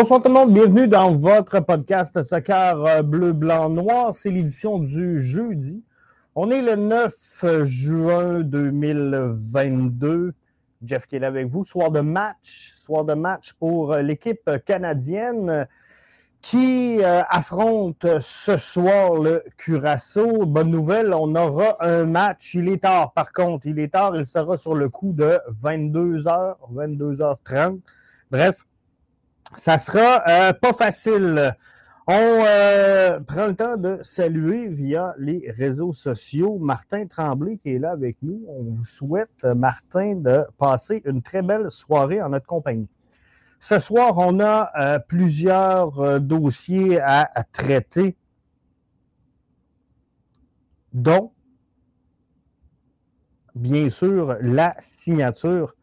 Bonsoir tout le monde, bienvenue dans votre podcast Soccer euh, bleu, blanc, noir. C'est l'édition du jeudi. On est le 9 juin 2022. Jeff qui est là avec vous. Soir de match, soir de match pour euh, l'équipe canadienne qui euh, affronte ce soir le Curaçao. Bonne nouvelle, on aura un match. Il est tard, par contre. Il est tard, il sera sur le coup de 22h, 22h30. Bref, ça sera euh, pas facile. On euh, prend le temps de saluer via les réseaux sociaux Martin Tremblay qui est là avec nous. On vous souhaite, euh, Martin, de passer une très belle soirée en notre compagnie. Ce soir, on a plusieurs dossiers à, à, traiter, dont, bien sûr, la signature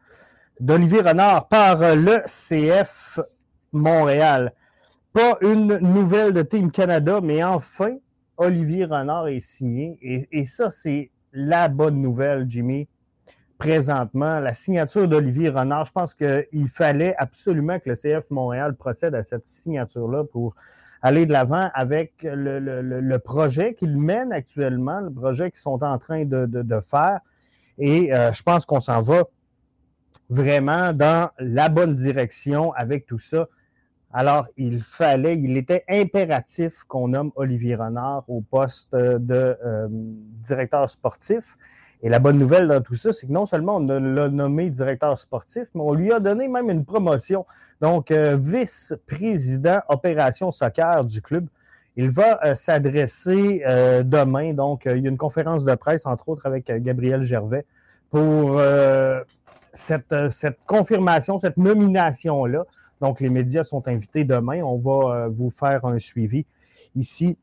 d'Olivier Renard par le CF Montréal. Pas une nouvelle de Team Canada, mais enfin, Olivier Renard est signé. Et, ça, c'est la bonne nouvelle, Jimmy. Présentement, la signature d'Olivier Renard, je pense qu'il fallait absolument que le CF Montréal procède à cette signature-là pour aller de l'avant avec le, projet qu'ils mènent actuellement, le projet qu'ils sont en train de, faire. Et euh, je pense qu'on s'en va vraiment dans la bonne direction avec tout ça. Alors, il fallait, il était impératif qu'on nomme Olivier Renard au poste de euh, directeur sportif. Et la bonne nouvelle dans tout ça, c'est que non seulement on l'a nommé directeur sportif, mais on lui a donné même une promotion. Donc, euh, vice-président opération soccer du club. Il va euh, s'adresser demain. Donc, il y a une conférence de presse, entre autres, avec Gabriel Gervais pour cette, cette confirmation, cette nomination-là. Donc, les médias sont invités demain. On va euh, vous faire un suivi ici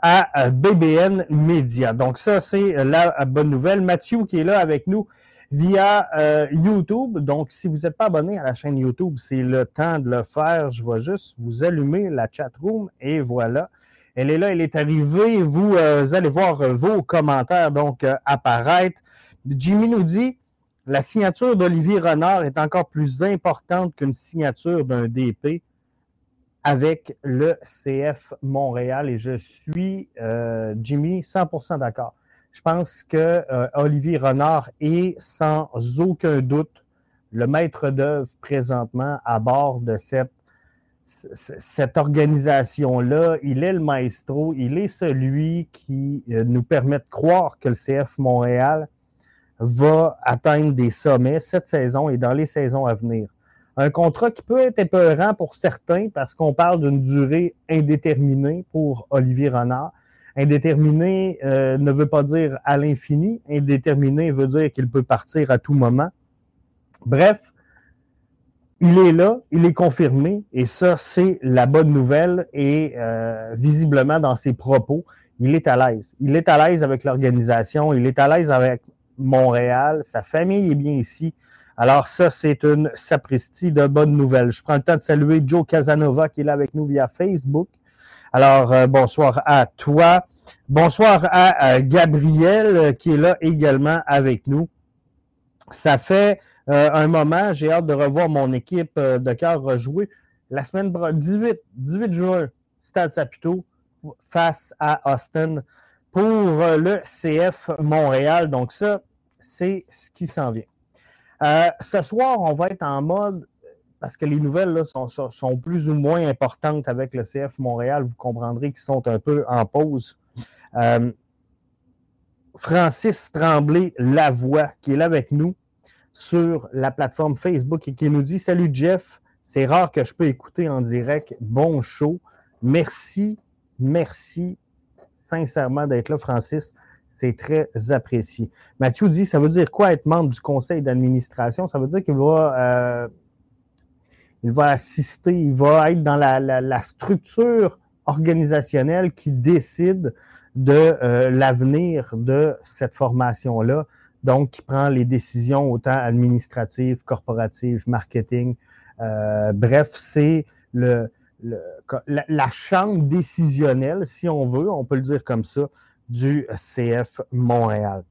à euh, BBN Media. Donc, ça, c'est la bonne nouvelle. Mathieu qui est là avec nous via euh, YouTube. Donc, si vous n'êtes pas abonné à la chaîne YouTube, c'est le temps de le faire. Je vais juste vous allumer la chat room et voilà. Elle est là, elle est arrivée. Vous allez voir vos commentaires donc apparaître. Jimmy nous dit la signature d'Olivier Renard est encore plus importante qu'une signature d'un DP avec le CF Montréal et je suis, euh, Jimmy, 100% d'accord. Je pense que euh, Olivier Renard est sans aucun doute le maître d'œuvre présentement à bord de cette, organisation-là. Il est le maestro, il est celui qui euh, nous permet de croire que le CF Montréal va atteindre des sommets cette saison et dans les saisons à venir. Un contrat qui peut être épeurant pour certains parce qu'on parle d'une durée indéterminée pour Olivier Renard. Indéterminé euh, ne veut pas dire à l'infini. Indéterminé veut dire qu'il peut partir à tout moment. Bref, il est là, il est confirmé, et ça, c'est la bonne nouvelle. Et euh, visiblement, dans ses propos, il est à l'aise. Il est à l'aise avec l'organisation, il est à l'aise avec Montréal. Sa famille est bien ici. Alors, ça, c'est une sapristi de bonnes nouvelles. Je prends le temps de saluer Joe Casanova qui est là avec nous via Facebook. Alors, euh, bonsoir à toi. Bonsoir à, Gabriel euh, qui est là également avec nous. Ça fait euh, un moment, j'ai hâte de revoir mon équipe de cœur rejouer la semaine 18, 18 juin, Stade Saputo face à Austin pour le CF Montréal. Donc ça, c'est ce qui s'en vient. Euh, ce soir, on va être en mode, parce que les nouvelles sont, plus ou moins importantes avec le CF Montréal, vous comprendrez qu'ils sont un peu en pause. Euh, Francis Tremblay Lavoie, qui est là avec nous sur la plateforme Facebook et qui nous dit Salut Jeff, c'est rare que je peux écouter en direct. Bon show. Merci, merci sincèrement d'être là, Francis. C'est très apprécié. Mathieu dit, ça veut dire quoi être membre du conseil d'administration? Ça veut dire qu'il va, euh, il va assister, il va être dans la, structure organisationnelle qui décide de euh, l'avenir de cette formation-là. Donc, qui prend les décisions autant administratives, corporatives, marketing. Euh, bref, c'est le, la, chambre décisionnelle, si on veut, on peut le dire comme ça, du CF Montréal.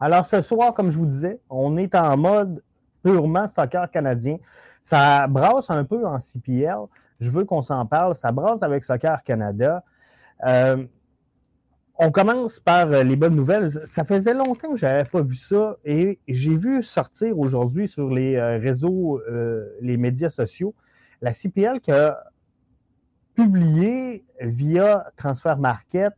Alors ce soir, comme je vous disais, on est en mode purement soccer canadien. Ça brasse un peu en CPL. Je veux qu'on s'en parle. Ça brasse avec Soccer Canada. Euh, on commence par euh, les bonnes nouvelles. Ça faisait longtemps que je n'avais pas vu ça et j'ai vu sortir aujourd'hui sur les euh, réseaux, les médias sociaux, la CPL qui a publié via Transfer Market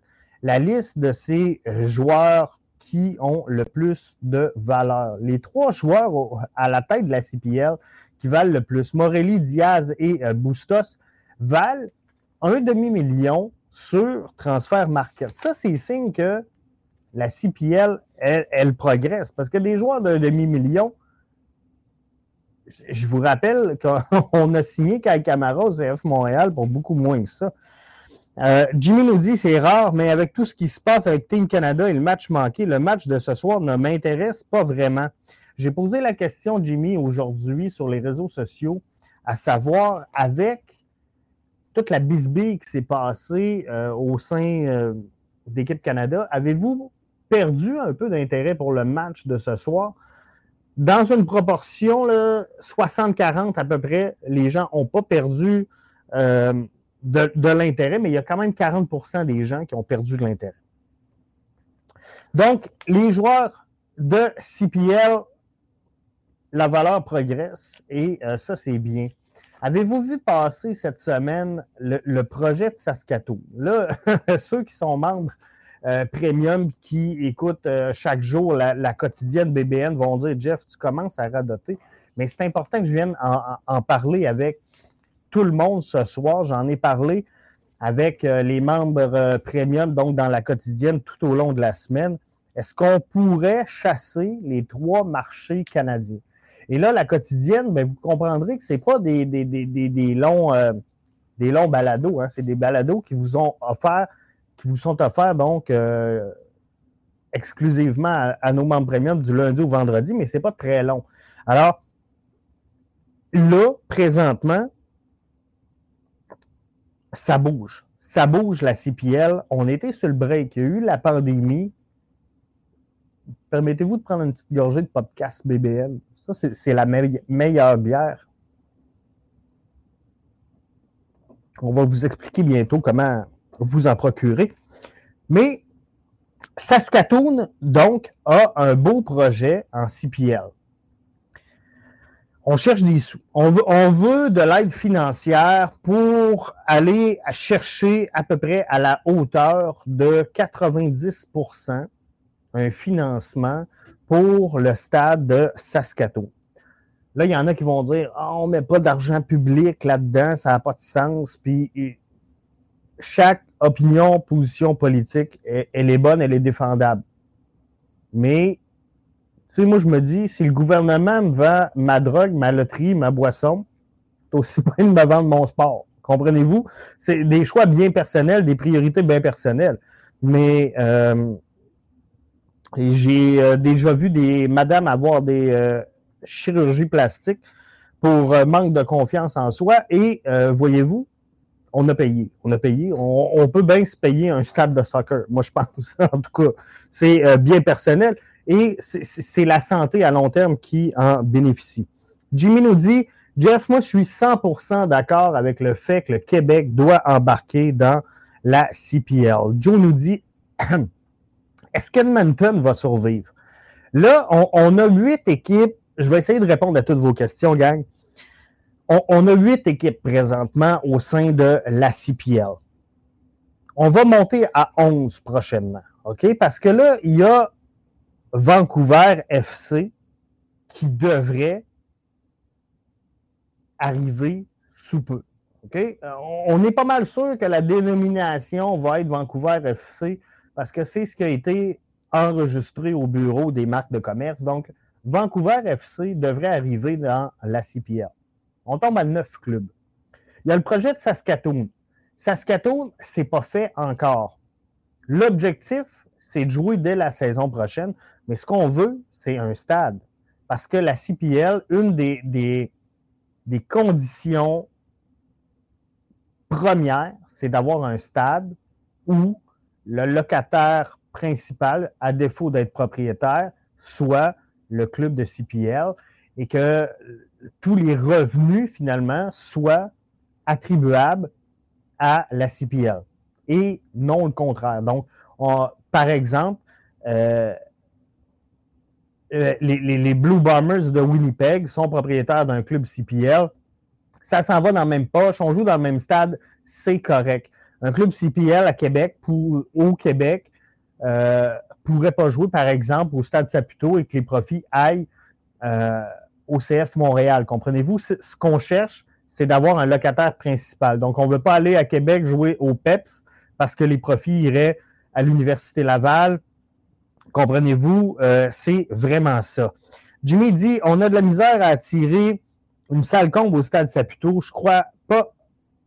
la liste de ces joueurs qui ont le plus de valeur. Les trois joueurs à la tête de la CPL qui valent le plus, Morelli, Diaz et Bustos, valent un demi-million sur transfert market. Ça, c'est signe que la CPL, elle, progresse. Parce que des joueurs d'un demi-million, je vous rappelle qu'on a signé Kyle Camara au CF Montréal pour beaucoup moins que ça. Euh, Jimmy nous dit c'est rare, mais avec tout ce qui se passe avec Team Canada et le match manqué, le match de ce soir ne m'intéresse pas vraiment. J'ai posé la question, Jimmy, aujourd'hui sur les réseaux sociaux, à savoir avec toute la bisbille qui s'est passée euh, au sein euh, d'équipe Canada, avez-vous perdu un peu d'intérêt pour le match de ce soir? Dans une proportion 60-40 à peu près, les gens n'ont pas perdu de, l'intérêt, mais il y a quand même 40% des gens qui ont perdu de l'intérêt. Donc, les joueurs de CPL, la valeur progresse et ça, c'est bien. Avez-vous vu passer cette semaine le, projet de Saskatoon? Là, ceux qui sont membres euh, premium qui écoutent euh, chaque jour la, quotidienne BBN vont dire Jeff, tu commences à radoter. Mais c'est important que je vienne en, parler avec tout le monde ce soir. J'en ai parlé avec euh, les membres premium, donc dans la quotidienne tout au long de la semaine. Est-ce qu'on pourrait chasser les trois marchés canadiens? Et là, la quotidienne, ben, vous comprendrez que ce n'est pas des, des, longs, euh, des longs balados, hein. c'est des balados qui vous ont offert, qui vous sont offerts donc euh, exclusivement à, nos membres premium du lundi au vendredi, mais ce n'est pas très long. Alors, là, présentement, ça bouge. Ça bouge la CPL. On était sur le break. Il y a eu la pandémie. Permettez-vous de prendre une petite gorgée de podcast BBL. Ça, c'est la meilleure bière. On va vous expliquer bientôt comment vous en procurer. Mais Saskatoon, donc, a un beau projet en CPL. On cherche des sous. On veut, on veut de l'aide financière pour aller chercher à peu près à la hauteur de 90% un financement pour le stade de Saskatoon. Là, il y en a qui vont dire oh, on ne met pas d'argent public là-dedans, ça n'a pas de sens. Puis chaque opinion, position politique, elle, est bonne, elle est défendable. Mais, sais, moi, je me dis, si le gouvernement me vend ma drogue, ma loterie, ma boisson, c'est aussi bien de me vendre mon sport. Comprenez-vous? C'est des choix bien personnels, des priorités bien personnelles. Mais euh, j'ai euh, déjà vu des madames avoir des euh, chirurgies plastiques pour manque de confiance en soi. Et voyez-vous, on a payé. On a payé. On, peut bien se payer un stade de soccer. Moi, je pense, en tout cas, c'est bien personnel. Et c'est la santé à long terme qui en bénéficie. Jimmy nous dit, Jeff, moi, je suis 100% d'accord avec le fait que le Québec doit embarquer dans la CPL. Joe nous dit, est-ce qu'Edmonton va survivre? Là, on, a huit équipes. Je vais essayer de répondre à toutes vos questions, gang. On, a huit équipes présentement au sein de la CPL. On va monter à 11 prochainement. OK? Parce que là, il y a Vancouver FC qui devrait arriver sous peu. Euh, on est pas mal sûr que la dénomination va être Vancouver FC parce que c'est ce qui a été enregistré au bureau des marques de commerce. Donc, Vancouver FC devrait arriver dans la CPL. On tombe à neuf clubs. Il y a le projet de Saskatoon. Saskatoon, ce n'est pas fait encore. L'objectif, c'est de jouer dès la saison prochaine, mais ce qu'on veut, c'est un stade. Parce que la CPL, une des, des, conditions premières, c'est d'avoir un stade où le locataire principal, à défaut d'être propriétaire, soit le club de CPL et que tous les revenus, finalement, soient attribuables à la CPL et non le contraire. Donc, par exemple, euh, euh, les, Blue Bombers de Winnipeg sont propriétaires d'un club CPL. Ça s'en va dans la même poche, on joue dans le même stade, c'est correct. Un club CPL à Québec, au Québec, euh, pourrait pas jouer, par exemple, au Stade Saputo et que les profits aillent euh, au CF Montréal. Comprenez-vous? Ce qu'on cherche, c'est d'avoir un locataire principal. Donc, on ne veut pas aller à Québec jouer au PEPS parce que les profits iraient à l'Université Laval. Comprenez-vous? Euh, c'est vraiment ça. Jimmy dit on a de la misère à attirer une salle comble au Stade Saputo. Je crois pas.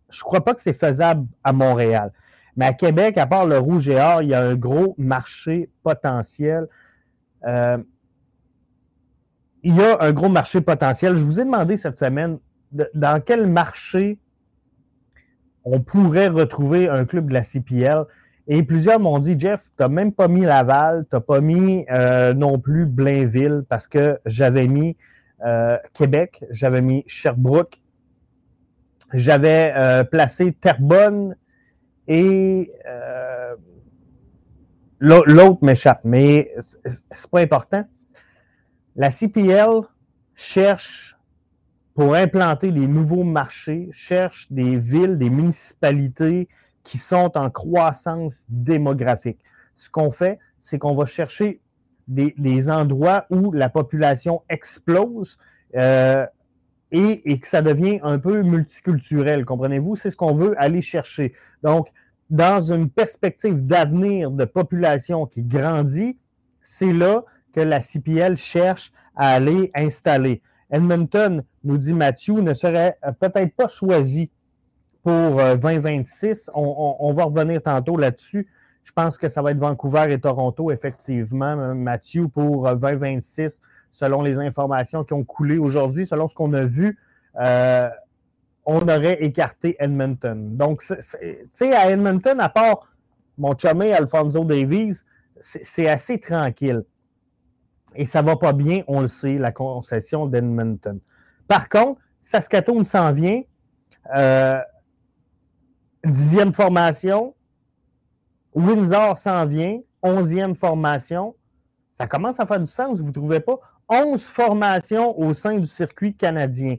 Je crois pas que c'est faisable à Montréal. Mais à Québec, à part le rouge et or, il y a un gros marché potentiel. Euh, il y a un gros marché potentiel. Je vous ai demandé cette semaine dans quel marché on pourrait retrouver un club de la CPL. Et plusieurs m'ont dit, Jeff, tu n'as même pas mis Laval, tu n'as pas mis euh, non plus Blainville parce que j'avais mis euh, Québec, j'avais mis Sherbrooke, j'avais placé Terrebonne et euh, l'autre m'échappe, mais c'est pas important. La CPL cherche pour implanter les nouveaux marchés, cherche des villes, des municipalités qui sont en croissance démographique. Ce qu'on fait, c'est qu'on va chercher des, endroits où la population explose euh, et, et, que ça devient un peu multiculturel, comprenez-vous? C'est ce qu'on veut aller chercher. Donc, dans une perspective d'avenir de population qui grandit, c'est là que la CPL cherche à aller installer. Edmonton, nous dit Mathieu, ne serait peut-être pas choisi pour 2026. Euh, on, va revenir tantôt là-dessus. Je pense que ça va être Vancouver et Toronto, effectivement, Mathieu, pour 2026, euh, selon les informations qui ont coulé aujourd'hui, selon ce qu'on a vu. Euh, on aurait écarté Edmonton. Donc, tu sais, à Edmonton, à part mon chumé Alfonso Davies, c'est assez tranquille. Et ça va pas bien, on le sait, la concession d'Edmonton. Par contre, Saskatoon s'en vient. Euh, dixième formation. Windsor s'en vient. Onzième formation. Ça commence à faire du sens, vous ne trouvez pas? Onze formations au sein du circuit canadien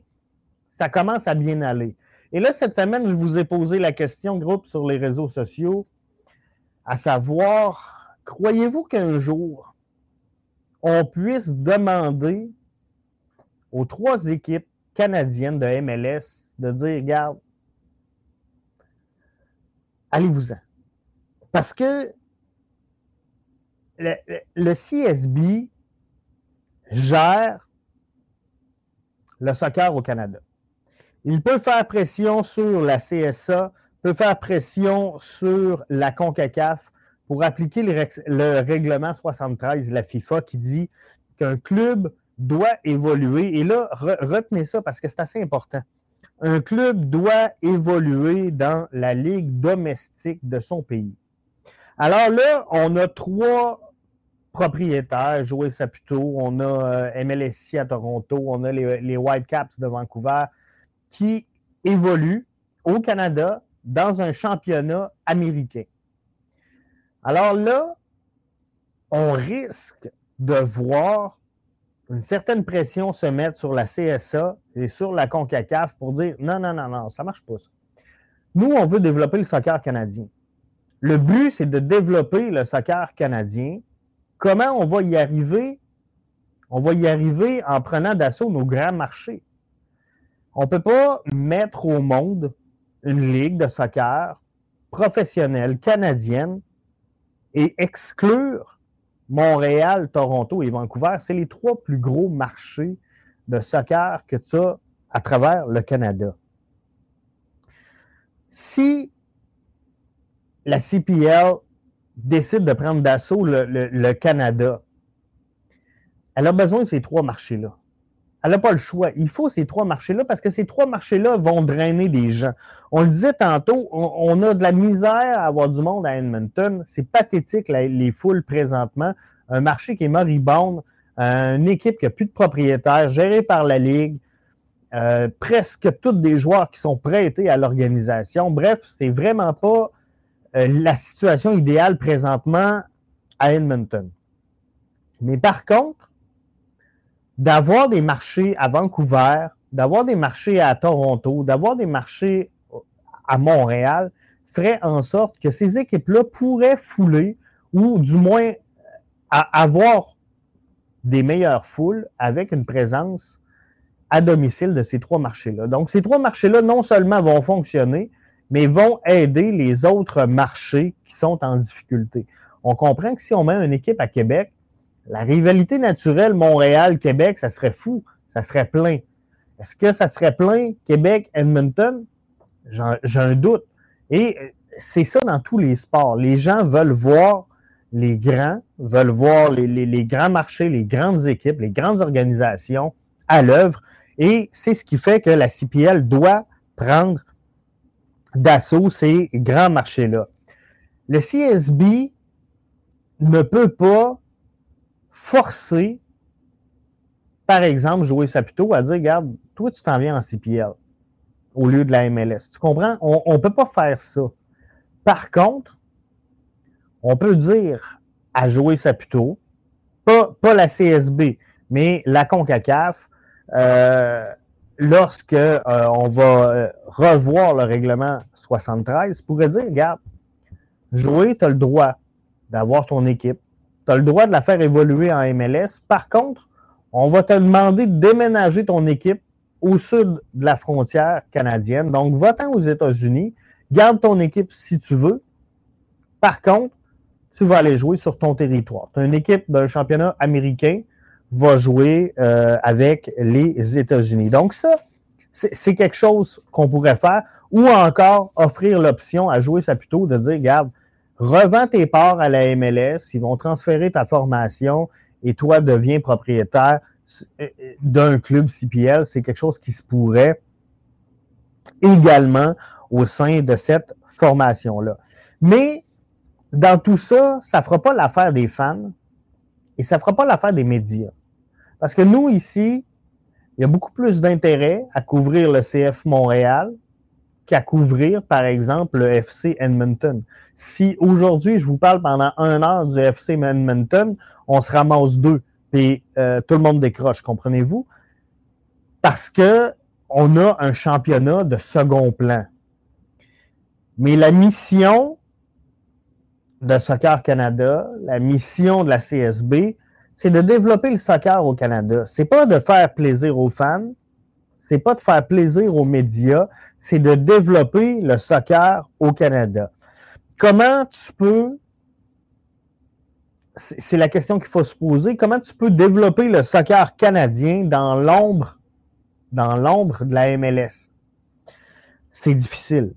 ça commence à bien aller. Et là, cette semaine, je vous ai posé la question, groupe, sur les réseaux sociaux, à savoir, croyez-vous qu'un jour, on puisse demander aux trois équipes canadiennes de MLS de dire, regarde, allez-vous-en. Parce que le, CSB gère le soccer au Canada. Il peut faire pression sur la CSA, peut faire pression sur la CONCACAF pour appliquer le, règlement 73 de la FIFA qui dit qu'un club doit évoluer. Et là, retenez ça parce que c'est assez important. Un club doit évoluer dans la ligue domestique de son pays. Alors là, on a trois propriétaires, Joël Saputo, on a euh, MLSC à Toronto, on a les, les Whitecaps de Vancouver, qui évolue au Canada dans un championnat américain. Alors là, on risque de voir une certaine pression se mettre sur la CSA et sur la CONCACAF pour dire non, non, non, non, ça ne marche pas ça. Nous, on veut développer le soccer canadien. Le but, c'est de développer le soccer canadien. Comment on va y arriver? On va y arriver en prenant d'assaut nos grands marchés. On ne peut pas mettre au monde une ligue de soccer professionnelle canadienne et exclure Montréal, Toronto et Vancouver. C'est les trois plus gros marchés de soccer que tu as à travers le Canada. Si la CPL décide de prendre d'assaut le, Canada, elle a besoin de ces trois marchés-là. Elle n'a pas le choix. Il faut ces trois marchés-là parce que ces trois marchés-là vont drainer des gens. On le disait tantôt, on, a de la misère à avoir du monde à Edmonton. C'est pathétique, les foules présentement. Un marché qui est moribond, une équipe qui n'a plus de propriétaires, gérée par la Ligue. euh, presque tous des joueurs qui sont prêtés à l'organisation. Bref, c'est vraiment pas euh, la situation idéale présentement à Edmonton. Mais par contre, d'avoir des marchés à Vancouver, d'avoir des marchés à Toronto, d'avoir des marchés à Montréal, ferait en sorte que ces équipes-là pourraient fouler ou du moins avoir des meilleures foules avec une présence à domicile de ces trois marchés-là. Donc, ces trois marchés-là, non seulement vont fonctionner, mais vont aider les autres marchés qui sont en difficulté. On comprend que si on met une équipe à Québec, la rivalité naturelle Montréal-Québec, ça serait fou, ça serait plein. Est-ce que ça serait plein Québec-Edmonton? J'ai un doute. Et c'est ça dans tous les sports. Les gens veulent voir les grands, veulent voir les, les grands marchés, les grandes équipes, les grandes organisations à l'œuvre. Et c'est ce qui fait que la CPL doit prendre d'assaut ces grands marchés-là. Le CSB ne peut pas forcer, par exemple, Joey Saputo à dire, regarde, toi, tu t'en viens en CPL au lieu de la MLS. Tu comprends? On ne peut pas faire ça. Par contre, on peut dire à Joey Saputo, pas, la CSB, mais la CONCACAF, euh, lorsque euh, on va euh, revoir le règlement 73, pourrait dire, regarde, jouer, tu as le droit d'avoir ton équipe, tu as le droit de la faire évoluer en MLS. Par contre, on va te demander de déménager ton équipe au sud de la frontière canadienne. Donc, va-t'en aux États-Unis, garde ton équipe si tu veux. Par contre, tu vas aller jouer sur ton territoire. Tu une équipe d'un championnat américain, va jouer euh, avec les États-Unis. Donc ça, c'est quelque chose qu'on pourrait faire ou encore offrir l'option à jouer plutôt de dire, regarde, revends tes parts à la MLS, ils vont transférer ta formation et toi deviens propriétaire euh, d'un club CPL. C'est quelque chose qui se pourrait également au sein de cette formation-là. Mais dans tout ça, ça ne fera pas l'affaire des fans et ça ne fera pas l'affaire des médias. Parce que nous, ici, il y a beaucoup plus d'intérêt à couvrir le CF Montréal qu'à couvrir, par exemple, le FC Edmonton. Si aujourd'hui, je vous parle pendant un heure du FC Edmonton, on se ramasse deux, et euh, tout le monde décroche, comprenez-vous? Parce que on a un championnat de second plan. Mais la mission de Soccer Canada, la mission de la CSB, c'est de développer le soccer au Canada. C'est pas de faire plaisir aux fans, c'est pas de faire plaisir aux médias, c'est de développer le soccer au Canada. Comment tu peux c'est la question qu'il faut se poser. Comment tu peux développer le soccer canadien dans l'ombre, dans l'ombre de la MLS? C'est difficile.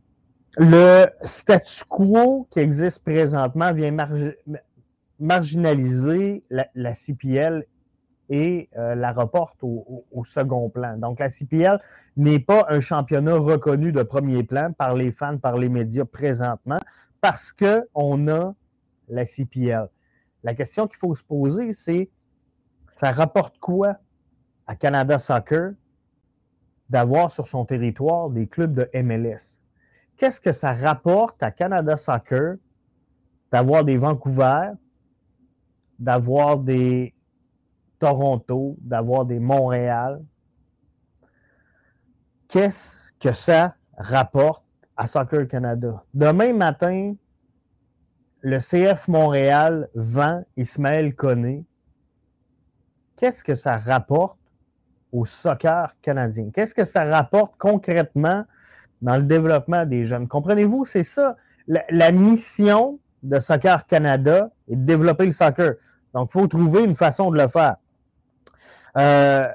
Le statu quo qui existe présentement vient marginaliser la, CPL et euh, la reporte au, second plan. Donc, la CPL n'est pas un championnat reconnu de premier plan par les fans, par les médias présentement, parce qu'on a la CPL. La question qu'il faut se poser, c'est ça rapporte quoi à Canada Soccer d'avoir sur son territoire des clubs de MLS? Qu'est-ce que ça rapporte à Canada Soccer d'avoir des Vancouver, d'avoir des Toronto, d'avoir des Montréal. Qu'est-ce que ça rapporte à Soccer Canada? Demain matin, le CF Montréal vend Ismaël Koné. Qu'est-ce que ça rapporte au soccer canadien? Qu'est-ce que ça rapporte concrètement dans le développement des jeunes? Comprenez-vous, c'est ça. La, la, mission de Soccer Canada est de développer le soccer. Donc, il faut trouver une façon de le faire. Euh,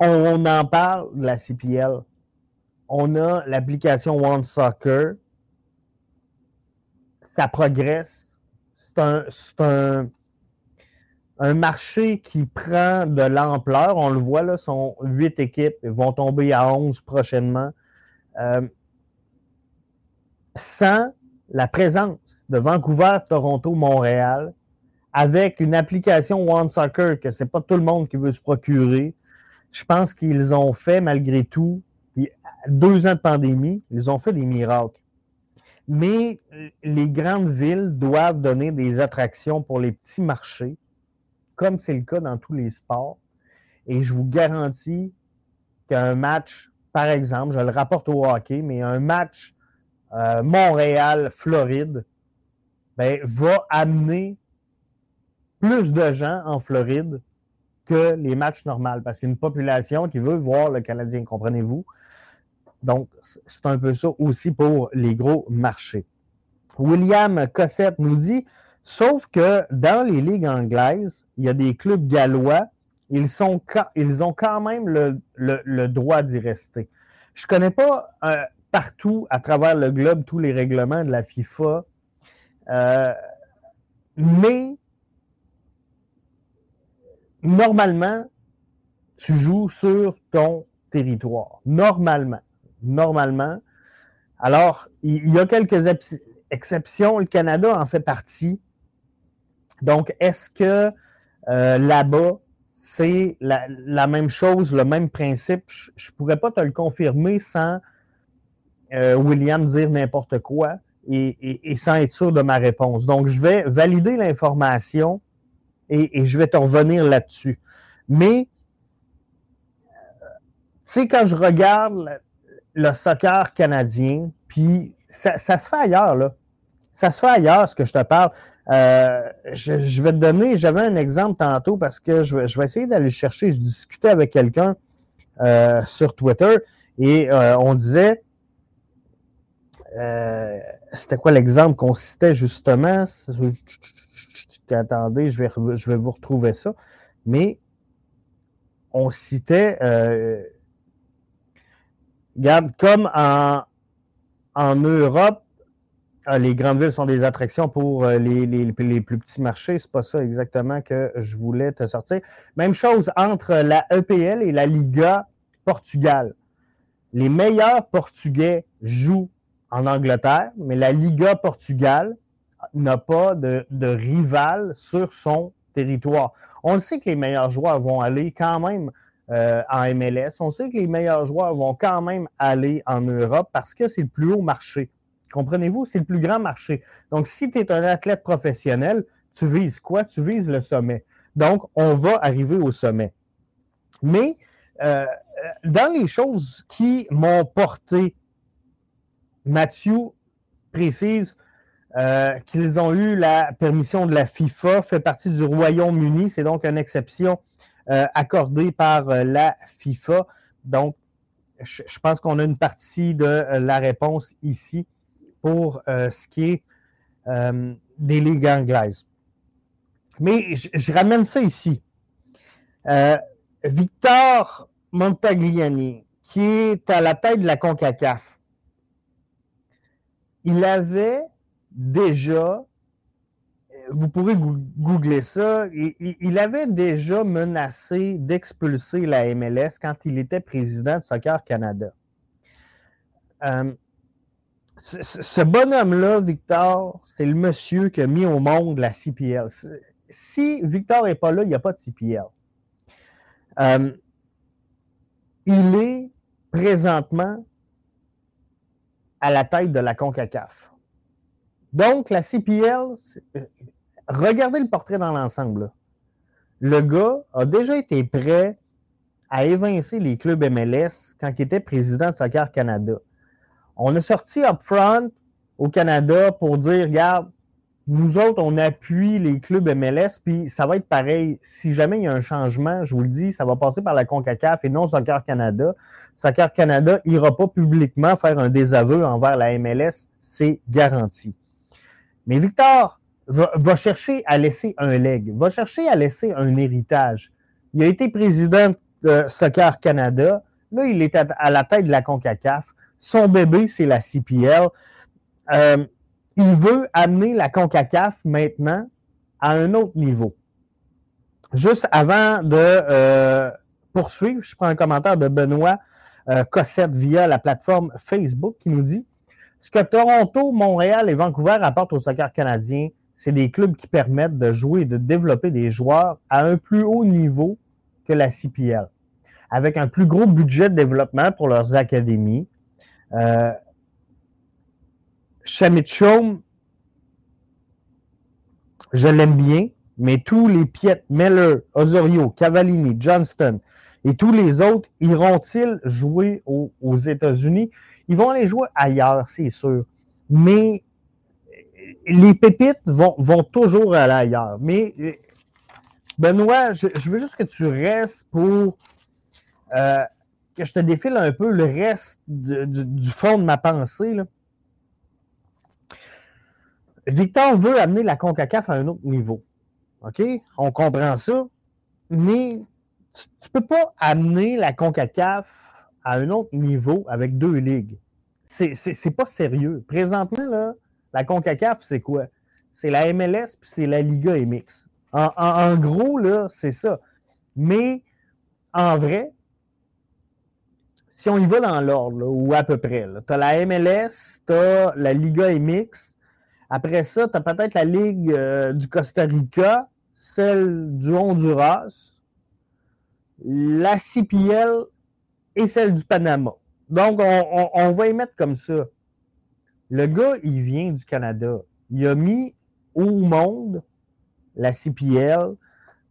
on en parle de la CPL. On a l'application One Soccer. Ça progresse. C'est un, marché qui prend de l'ampleur. On le voit, là, sont huit équipes. Ils vont tomber à onze prochainement. Euh, sans la présence de Vancouver, Toronto, Montréal, avec une application One Soccer que ce n'est pas tout le monde qui veut se procurer, je pense qu'ils ont fait, malgré tout, deux ans de pandémie, ils ont fait des miracles. Mais les grandes villes doivent donner des attractions pour les petits marchés, comme c'est le cas dans tous les sports. Et je vous garantis qu'un match, par exemple, je le rapporte au hockey, mais un match euh, Montréal-Floride ben, va amener plus de gens en Floride que les matchs normaux, parce qu'une population qui veut voir le Canadien, comprenez-vous? Donc, c'est un peu ça aussi pour les gros marchés. William Cossette nous dit, sauf que dans les ligues anglaises, il y a des clubs gallois, ils, ont quand même le, droit d'y rester. Je ne connais pas euh, partout à travers le globe tous les règlements de la FIFA, euh, mais normalement, tu joues sur ton territoire. Normalement. Normalement. Alors, il y a quelques exceptions. Le Canada en fait partie. Donc, est-ce que euh, là-bas, c'est la, même chose, le même principe? Je ne pourrais pas te le confirmer sans euh, William dire n'importe quoi et, et, sans être sûr de ma réponse. Donc, je vais valider l'information et, je vais te revenir là-dessus. Mais, tu sais, quand je regarde le, soccer canadien, puis ça, se fait ailleurs, là. Ça se fait ailleurs, ce que je te parle. Euh, je, vais te donner, j'avais un exemple tantôt parce que je vais, essayer d'aller chercher. Je discutais avec quelqu'un euh, sur Twitter et euh, on disait, c'était quoi l'exemple qu'on citait justement? attendez, je vais, je vais vous retrouver ça. Mais on citait, euh, regarde, comme en, en Europe, ah, les grandes villes sont des attractions pour euh, les, les, les plus petits marchés. C'est pas ça exactement que je voulais te sortir. Même chose entre la EPL et la Liga Portugal. Les meilleurs Portugais jouent en Angleterre, mais la Liga Portugal n'a pas de, rival sur son territoire. On sait que les meilleurs joueurs vont aller quand même euh, en MLS. On sait que les meilleurs joueurs vont quand même aller en Europe parce que c'est le plus haut marché. Comprenez-vous? C'est le plus grand marché. Donc, si tu es un athlète professionnel, tu vises quoi? Tu vises le sommet. Donc, on va arriver au sommet. Mais euh, dans les choses qui m'ont porté, Mathieu précise euh, qu'ils ont eu la permission de la FIFA, fait partie du Royaume-Uni. C'est donc une exception euh, accordée par euh, la FIFA. Donc, je, pense qu'on a une partie de la réponse ici pour ce qui est des ligues anglaises. Mais je, ramène ça ici. Victor Montagliani, qui est à la tête de la CONCACAF, il avait déjà, vous pourrez googler ça, il, avait déjà menacé d'expulser la MLS quand il était président de Soccer Canada. Euh, ce, bonhomme-là, Victor, c'est le monsieur qui a mis au monde la CPL. Si Victor n'est pas là, il n'y a pas de CPL. Euh, il est présentement à la tête de la CONCACAF. Donc, la CPL, regardez le portrait dans l'ensemble. Le gars a déjà été prêt à évincer les clubs MLS quand il était président de Soccer Canada. On a sorti upfront au Canada pour dire, regarde, nous autres, on appuie les clubs MLS, puis ça va être pareil. Si jamais il y a un changement, je vous le dis, ça va passer par la CONCACAF et non Soccer Canada. Soccer Canada n'ira pas publiquement faire un désaveu envers la MLS, c'est garanti. Mais Victor va, chercher à laisser un leg, va chercher à laisser un héritage. Il a été président de Soccer Canada. Là, il est à, la tête de la CONCACAF. Son bébé, c'est la CPL. Euh, il veut amener la CONCACAF maintenant à un autre niveau. Juste avant de euh, poursuivre, je prends un commentaire de Benoît euh, Cossette via la plateforme Facebook qui nous dit ce que Toronto, Montréal et Vancouver apportent au soccer canadien, c'est des clubs qui permettent de jouer et de développer des joueurs à un plus haut niveau que la CPL. avec un plus gros budget de développement pour leurs académies. Euh, Chaume, je l'aime bien, mais tous les Piet, Meller, Osorio, Cavallini, Johnston et tous les autres iront-ils jouer aux, États-Unis? Ils vont aller jouer ailleurs, c'est sûr. Mais les pépites vont, toujours aller ailleurs. Mais Benoît, je, veux juste que tu restes pour euh, que je te défile un peu le reste du fond de ma pensée. Victor veut amener la CONCACAF à un autre niveau. OK? On comprend ça. Mais tu ne peux pas amener la CONCACAF à un autre niveau avec deux ligues. C'est pas sérieux. Présentement, là, la CONCACAF, c'est quoi? C'est la MLS puis c'est la Liga MX. En, en gros, là, c'est ça. Mais en vrai, si on y va dans l'ordre, ou à peu près, tu as la MLS, tu as la Liga MX. Après ça, tu as peut-être la Ligue euh, du Costa Rica, celle du Honduras, la CPL et celle du Panama. Donc, on, va y mettre comme ça. Le gars, il vient du Canada. Il a mis au monde la CPL.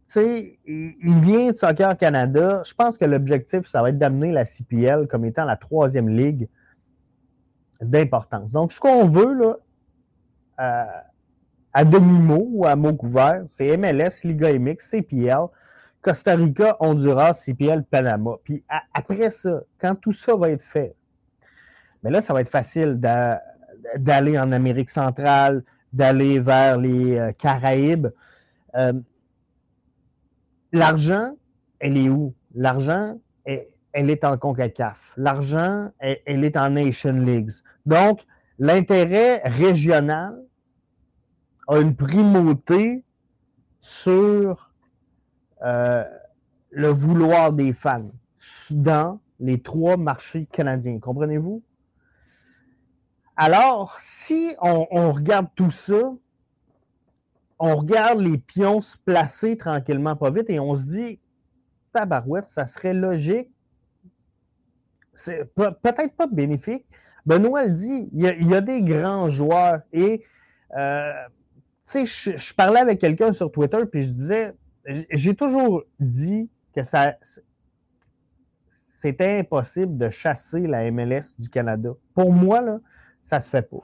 Tu sais, il vient de Soccer Canada. Je pense que l'objectif, ça va être d'amener la CPL comme étant la troisième ligue d'importance. Donc, ce qu'on veut, là, à demi-mot ou à mot couvert, c'est MLS, Liga MX, CPL, Costa Rica, Honduras, CPL, Panama. Puis après ça, quand tout ça va être fait, mais là, ça va être facile d'aller en Amérique centrale, d'aller vers les euh, Caraïbes. Euh, l'argent, elle est où? L'argent, elle, est en CONCACAF. L'argent, elle est en Nation Leagues. Donc, l'intérêt régional, a une primauté sur euh, le vouloir des fans dans les trois marchés canadiens. Comprenez-vous? Alors, si on, regarde tout ça, on regarde les pions se placer tranquillement, pas vite, et on se dit, tabarouette, ça serait logique. C'est peut-être pas bénéfique. Benoît le dit, il y a, des grands joueurs et euh, tu sais, je, parlais avec quelqu'un sur Twitter, puis je disais, j'ai toujours dit que ça, c'était impossible de chasser la MLS du Canada. Pour moi, là, ça se fait pas.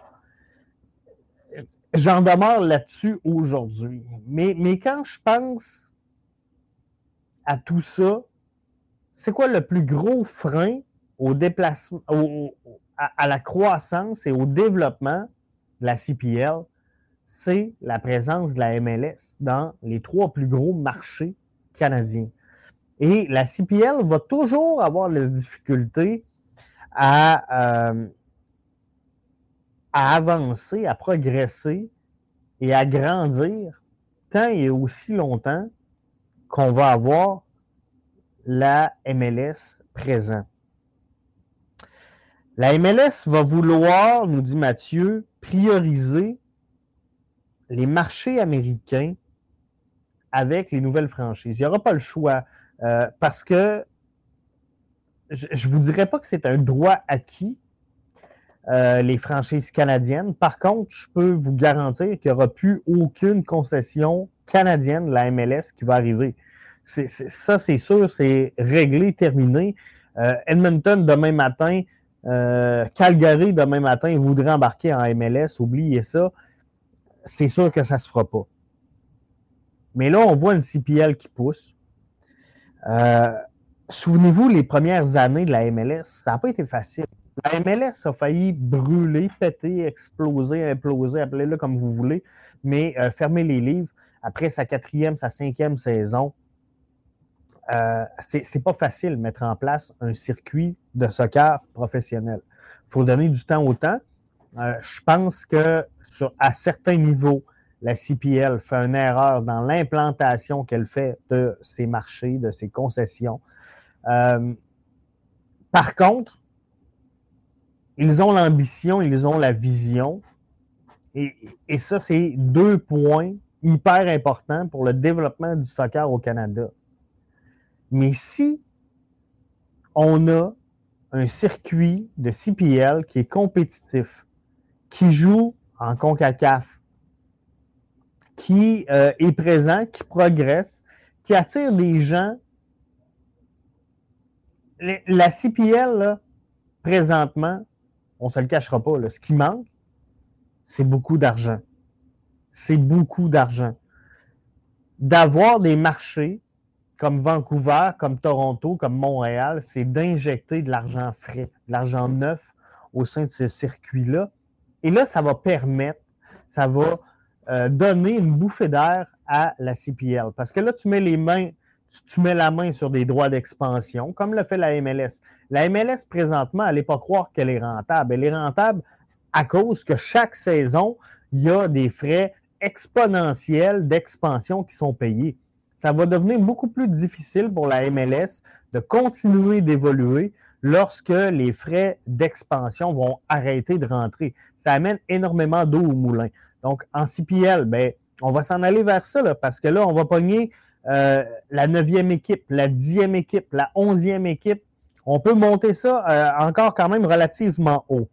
J'en demeure là-dessus aujourd'hui. Mais, mais quand je pense à tout ça, c'est quoi le plus gros frein au déplacement, à, la croissance et au développement de la CPL? c'est la présence de la MLS dans les trois plus gros marchés canadiens. Et la CPL va toujours avoir la difficulté à, euh, à avancer, à progresser et à grandir tant et aussi longtemps qu'on va avoir la MLS présent. La MLS va vouloir, nous dit Mathieu, prioriser les marchés américains avec les nouvelles franchises. Il n'y aura pas le choix euh, parce que je ne vous dirais pas que c'est un droit acquis, euh, les franchises canadiennes. Par contre, je peux vous garantir qu'il n'y aura plus aucune concession canadienne la MLS qui va arriver. ça, c'est sûr, c'est réglé, terminé. Euh, Edmonton, demain matin, Calgary, demain matin, voudrait embarquer en MLS, oubliez ça c'est sûr que ça ne se fera pas. Mais là, on voit une CPL qui pousse. Euh, souvenez-vous, les premières années de la MLS, ça n'a pas été facile. La MLS a failli brûler, péter, exploser, imploser, appelez-le comme vous voulez, mais euh, fermer les livres après sa quatrième, sa cinquième saison. Euh, c'est pas facile de mettre en place un circuit de soccer professionnel. Il faut donner du temps au temps. Euh, je pense que à certains niveaux, la CPL fait une erreur dans l'implantation qu'elle fait de ses marchés, de ses concessions. Euh, par contre, ils ont l'ambition, ils ont la vision. Et, et ça, c'est deux points hyper importants pour le développement du soccer au Canada. Mais si on a un circuit de CPL qui est compétitif, qui joue en CONCACAF, qui euh, est présent, qui progresse, qui attire des gens. La CPL, présentement, on ne se le cachera pas, ce qui manque, c'est beaucoup d'argent. C'est beaucoup d'argent. D'avoir des marchés comme Vancouver, comme Toronto, comme Montréal, c'est d'injecter de l'argent frais, de l'argent neuf au sein de ce circuit-là. Et là, ça va permettre, ça va euh, donner une bouffée d'air à la CPL. Parce que là, tu mets les mains, tu mets la main sur des droits d'expansion, comme le fait la MLS. La MLS, présentement, elle n'est pas croire qu'elle est rentable. Elle est rentable à cause que chaque saison, il y a des frais exponentiels d'expansion qui sont payés. Ça va devenir beaucoup plus difficile pour la MLS de continuer d'évoluer lorsque les frais d'expansion vont arrêter de rentrer. Ça amène énormément d'eau au moulin. Donc, en CPL, ben, on va s'en aller vers ça, parce que là, on va pogner euh, la neuvième équipe, la dixième équipe, la onzième équipe. On peut monter ça euh, encore quand même relativement haut.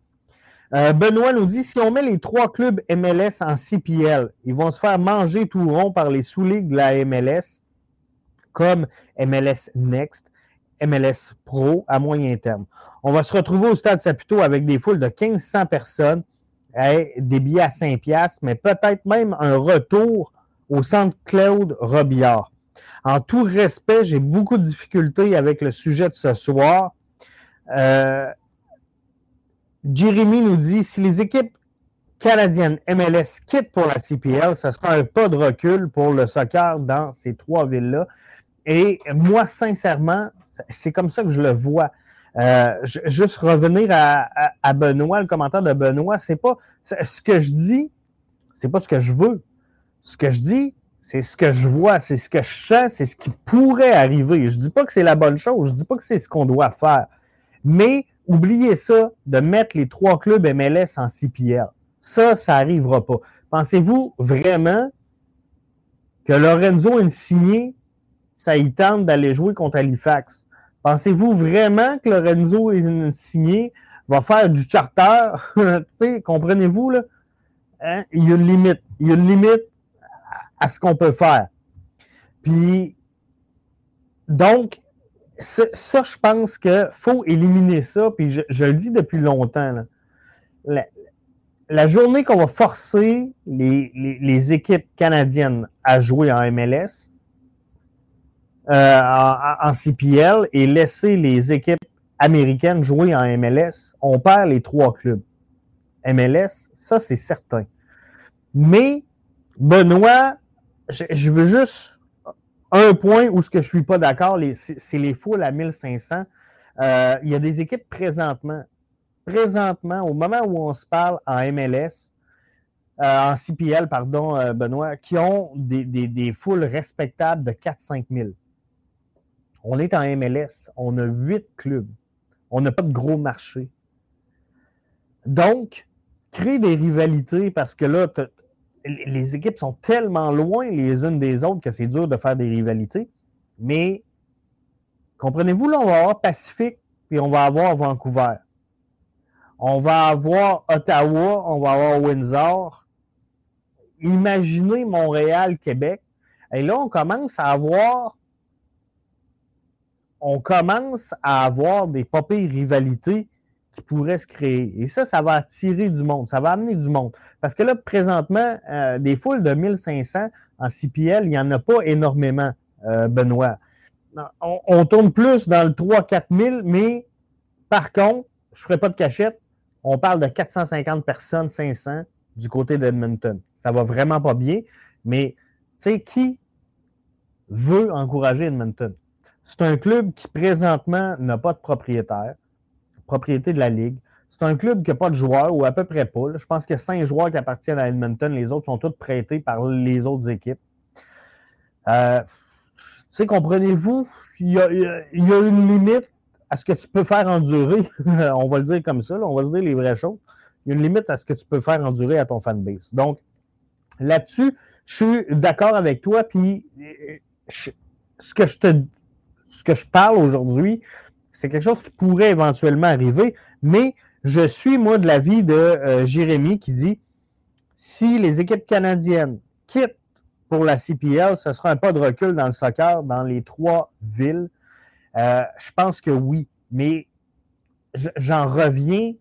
Euh, Benoît nous dit si on met les trois clubs MLS en CPL, ils vont se faire manger tout rond par les sous-ligues de la MLS, comme MLS Next, MLS Pro à moyen terme. On va se retrouver au stade Saputo avec des foules de 1500 personnes des billets à 5 piastres, mais peut-être même un retour au centre Claude Robillard. En tout respect, j'ai beaucoup de difficultés avec le sujet de ce soir. Euh, Jérémy nous dit si les équipes canadiennes MLS quittent pour la CPL, ce sera un pas de recul pour le soccer dans ces trois villes-là. Et moi, sincèrement, c'est comme ça que je le vois. Euh, juste revenir à, Benoît, le commentaire de Benoît, c'est pas ce que je dis, c'est pas ce que je veux. Ce que je dis, c'est ce que je vois, c'est ce que je sens, c'est ce qui pourrait arriver. Je dis pas que c'est la bonne chose, je dis pas que c'est ce qu'on doit faire. Mais oubliez ça, de mettre les trois clubs MLS en CPL. Ça, ça n'arrivera pas. Pensez-vous vraiment que Lorenzo Insigné, ça y tente d'aller jouer contre Halifax? Pensez-vous vraiment que Lorenzo Insigné va faire du charter? comprenez-vous, là? Hein? Il y a une limite. Il y a une limite à ce qu'on peut faire. Puis, donc, ça, je pense qu'il faut éliminer ça. Puis, je, le dis depuis longtemps. La, journée qu'on va forcer les, équipes canadiennes à jouer en MLS, euh, en, CPL et laisser les équipes américaines jouer en MLS, on perd les trois clubs. MLS, ça c'est certain. Mais Benoît, je, veux juste un point où ce que je suis pas d'accord, c'est les foules à 1500. Euh, il y a des équipes présentement, présentement, au moment où on se parle en MLS, euh, en CPL, pardon, Benoît, qui ont des, foules respectables de 4-5 000. On est en MLS. On a huit clubs. On n'a pas de gros marché. Donc, créer des rivalités parce que là, les équipes sont tellement loin les unes des autres que c'est dur de faire des rivalités. Mais comprenez-vous, là, on va avoir Pacifique puis on va avoir Vancouver. On va avoir Ottawa, on va avoir Windsor. Imaginez Montréal, Québec. Et là, on commence à avoir on commence à avoir des papiers rivalités qui pourraient se créer. Et ça, ça va attirer du monde, ça va amener du monde. Parce que là, présentement, euh, des foules de 1500 en CPL, il n'y en a pas énormément, euh, Benoît. On, tourne plus dans le 3-4 000, mais par contre, je ne ferai pas de cachette, on parle de 450 personnes, 500 du côté d'Edmonton. Ça va vraiment pas bien, mais tu sais, qui veut encourager Edmonton? C'est un club qui présentement n'a pas de propriétaire, propriété de la Ligue. C'est un club qui n'a pas de joueurs, ou à peu près pas. Je pense qu'il y a cinq joueurs qui appartiennent à Edmonton. Les autres sont tous prêtés par les autres équipes. Euh, tu sais, comprenez-vous, il y, a, une limite à ce que tu peux faire endurer. on va le dire comme ça, on va se dire les vraies choses. Il y a une limite à ce que tu peux faire endurer à ton fanbase. Donc, là-dessus, je suis d'accord avec toi. Puis, ce que je te ce que je parle aujourd'hui, c'est quelque chose qui pourrait éventuellement arriver, mais je suis, moi, de l'avis de euh, Jérémy qui dit si les équipes canadiennes quittent pour la CPL, ce sera un pas de recul dans le soccer dans les trois villes. Euh, je pense que oui, mais j'en reviens.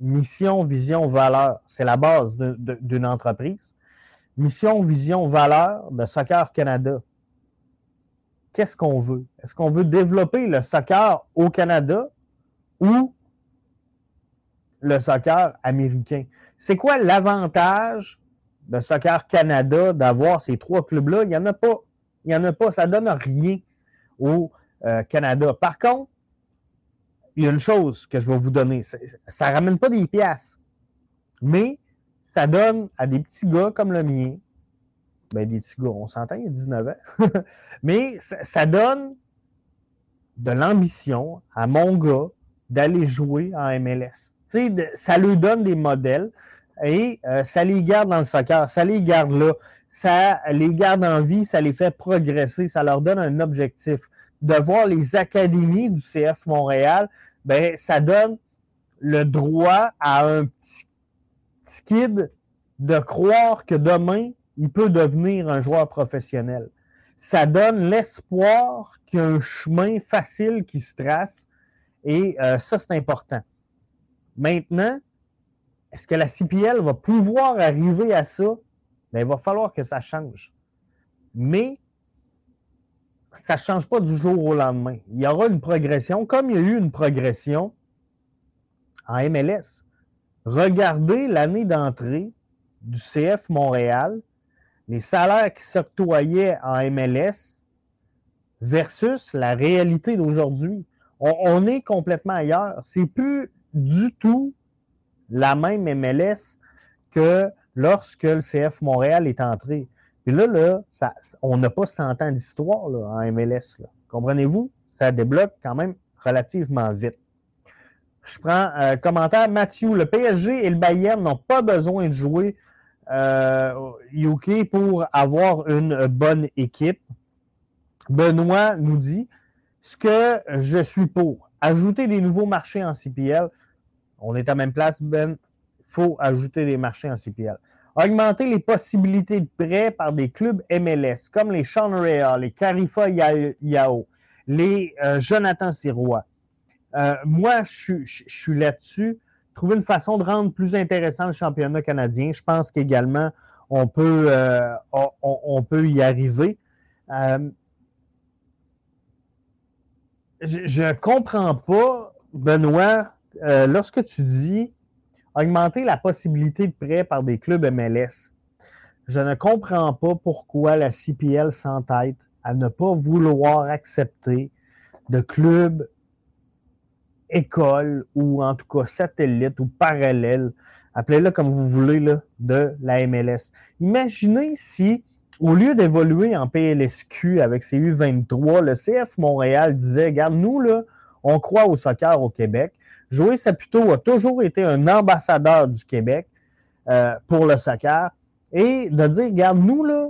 Mission, vision, valeur. C'est la base d'une entreprise. Mission, vision, valeur de Soccer Canada. Qu'est-ce qu'on veut? Est-ce qu'on veut développer le soccer au Canada ou le soccer américain? C'est quoi l'avantage de Soccer Canada d'avoir ces trois clubs-là? Il n'y en a pas. Il n'y en a pas. Ça ne donne rien au euh, Canada. Par contre, il y a une chose que je vais vous donner. Ça ne ramène pas des pièces, mais ça donne à des petits gars comme le mien, ben des petits on s'entend, il y a 19 ans, mais ça, donne de l'ambition à mon gars d'aller jouer en MLS. ça lui donne des modèles et euh, ça les garde dans le soccer, ça les garde là, ça les garde en vie, ça les fait progresser, ça leur donne un objectif. De voir les académies du CF Montréal, ben, ça donne le droit à un petit, kid de croire que demain, il peut devenir un joueur professionnel. Ça donne l'espoir qu'il y a un chemin facile qui se trace et euh, ça, c'est important. Maintenant, est-ce que la CPL va pouvoir arriver à ça? Bien, il va falloir que ça change. Mais ça ne change pas du jour au lendemain. Il y aura une progression, comme il y a eu une progression en MLS. Regardez l'année d'entrée du CF Montréal, les salaires qui s'octroyaient en MLS versus la réalité d'aujourd'hui. On, est complètement ailleurs. C'est plus du tout la même MLS que lorsque le CF Montréal est entré. Puis là, là on n'a pas 100 ans d'histoire en MLS. Comprenez-vous? Ça débloque quand même relativement vite. Je prends un euh, commentaire. Mathieu, le PSG et le Bayern n'ont pas besoin de jouer euh, UK pour avoir une bonne équipe. Benoît nous dit ce que je suis pour. Ajouter des nouveaux marchés en CPL. On est à même place, Ben. Il faut ajouter des marchés en CPL. Augmenter les possibilités de prêt par des clubs MLS, comme les Sean Rea, les Carifa Yao, les euh, Jonathan Sirois. Euh, moi, je, suis là-dessus. Trouver une façon de rendre plus intéressant le championnat canadien. Je pense qu'également, on peut, euh, on, peut y arriver. je ne comprends pas, Benoît, lorsque tu dis augmenter la possibilité de prêt par des clubs MLS. Je ne comprends pas pourquoi la CPL s'entête à ne pas vouloir accepter de clubs écoles ou en tout cas satellites ou parallèles, appelez-le comme vous voulez, là, de la MLS. Imaginez si, au lieu d'évoluer en PLSQ avec ses U23, le CF Montréal disait, regarde, nous, là, on croit au soccer au Québec. Joey Saputo a toujours été un ambassadeur du Québec euh, pour le soccer et de dire, regarde, nous, là,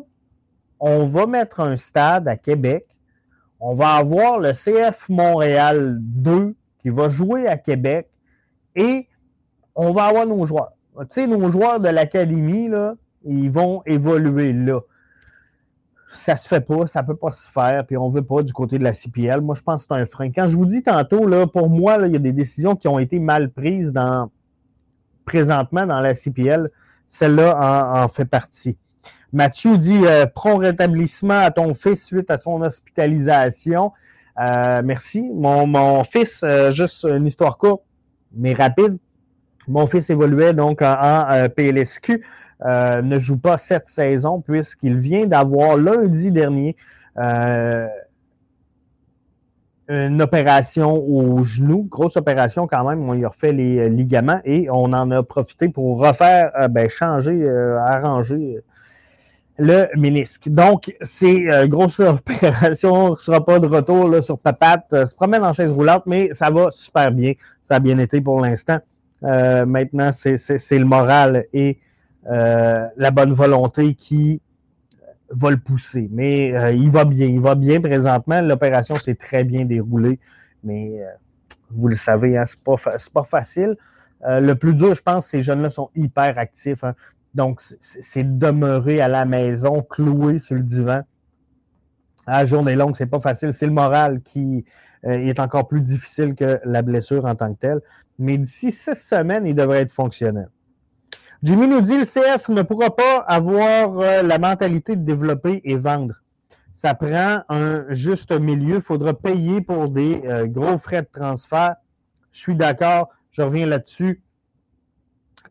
on va mettre un stade à Québec, on va avoir le CF Montréal 2 qui va jouer à Québec et on va avoir nos joueurs. Tu sais, nos joueurs de l'académie, là, ils vont évoluer là ça se fait pas, ça peut pas se faire, puis on veut pas du côté de la CPL. Moi, je pense que c'est un frein. Quand je vous dis tantôt, là, pour moi, il y a des décisions qui ont été mal prises dans, présentement dans la CPL. Celle-là en, fait partie. Mathieu dit euh, rétablissement à ton fils suite à son hospitalisation. Euh, merci. Mon, fils, euh, juste une histoire courte, mais rapide. Mon fils évoluait donc en PLSQ. Euh, ne joue pas cette saison puisqu'il vient d'avoir lundi dernier une opération au genou, grosse opération quand même. On y a refait les ligaments et on en a profité pour refaire, ben, changer, arranger le ménisque. Donc, c'est une grosse opération. On ne sera pas de retour là, sur papate. se promène en chaise roulante, mais ça va super bien. Ça a bien été pour l'instant. maintenant, c'est le moral et euh, la bonne volonté qui va le pousser. Mais il va bien. Il va bien présentement. L'opération s'est très bien déroulée. Mais vous le savez, hein, ce n'est pas, pas, facile. le plus dur, je pense, ces jeunes-là sont hyper actifs. Hein. Donc, c'est demeurer à la maison, cloué sur le divan. À journée longue, c'est pas facile. C'est le moral qui est encore plus difficile que la blessure en tant que telle. Mais d'ici six semaines, il devrait être fonctionnel. Jimmy nous dit le CF ne pourra pas avoir euh, la mentalité de développer et vendre. Ça prend un juste milieu. Il faudra payer pour des euh, gros frais de transfert. Je suis d'accord. Je reviens là-dessus.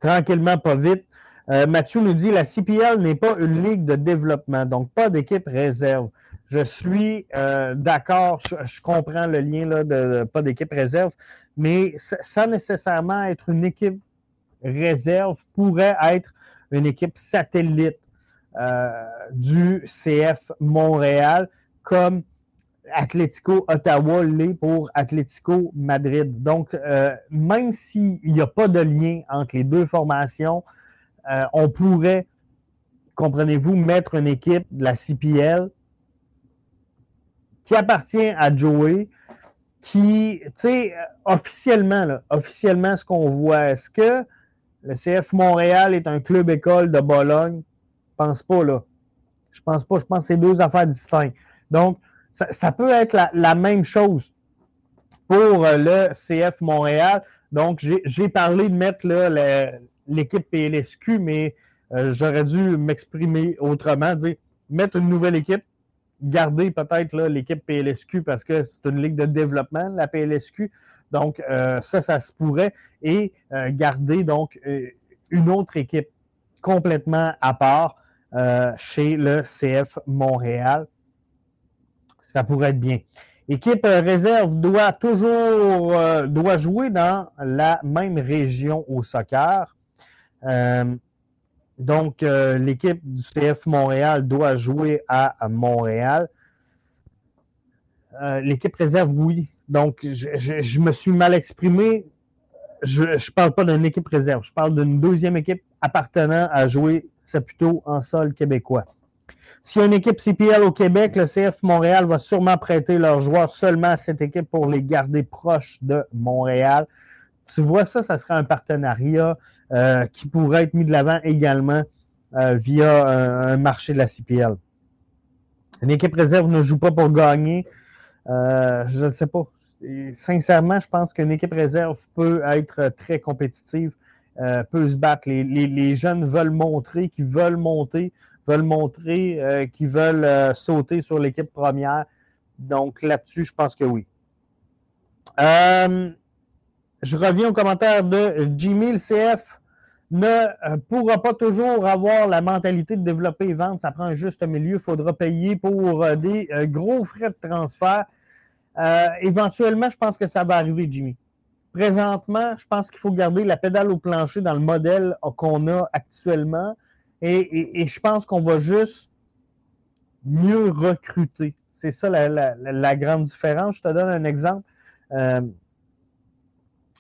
Tranquillement, pas vite. Euh, Mathieu nous dit la CPL n'est pas une ligue de développement, donc pas d'équipe réserve. Je suis d'accord, je, comprends le lien là, de, pas d'équipe réserve, mais sans nécessairement être une équipe réserve pourrait être une équipe satellite euh, du CF Montréal, comme Atlético Ottawa l'est pour Atlético Madrid. Donc, euh, même s'il n'y a pas de lien entre les deux formations, euh, on pourrait, comprenez-vous, mettre une équipe de la CPL qui appartient à Joey, qui, tu sais, officiellement, officiellement, ce qu'on voit, est-ce que le CF Montréal est un club école de Bologne? Je pense pas, là. Je pense pas. Je pense que c'est deux affaires distinctes. Donc, ça, peut être la, même chose pour euh, le CF Montréal. Donc, j'ai parlé de mettre l'équipe PLSQ, mais euh, j'aurais dû m'exprimer autrement, dire mettre une nouvelle équipe, garder peut-être l'équipe PLSQ parce que c'est une ligue de développement, la PLSQ. Donc, euh, ça, ça se pourrait. Et euh, garder donc une autre équipe complètement à part chez le CF Montréal. Ça pourrait être bien. Équipe réserve doit toujours doit jouer dans la même région au soccer. Donc, l'équipe du CF Montréal doit jouer à Montréal. l'équipe réserve, oui, donc, je, me suis mal exprimé. Je ne parle pas d'une équipe réserve. Je parle d'une deuxième équipe appartenant à jouer Saputo en sol québécois. S'il y a une équipe CPL au Québec, le CF Montréal va sûrement prêter leurs joueurs seulement à cette équipe pour les garder proches de Montréal. Tu vois ça, ça serait un partenariat euh, qui pourrait être mis de l'avant également euh, via un, marché de la CPL. Une équipe réserve ne joue pas pour gagner. Euh, je ne sais pas sincèrement, je pense qu'une équipe réserve peut être très compétitive, euh, peut se battre. Les, jeunes veulent montrer qu'ils veulent monter, veulent montrer euh, qu'ils veulent euh, sauter sur l'équipe première. Donc là-dessus, je pense que oui. Je reviens au commentaire de Jimmy, le CF ne pourra pas toujours avoir la mentalité de développer et vendre. Ça prend un juste milieu. Il faudra payer pour des gros frais de transfert. Euh, éventuellement, je pense que ça va arriver, Jimmy. Présentement, je pense qu'il faut garder la pédale au plancher dans le modèle qu'on a actuellement. Et, je pense qu'on va juste mieux recruter. C'est ça la, grande différence. Je te donne un exemple. Euh,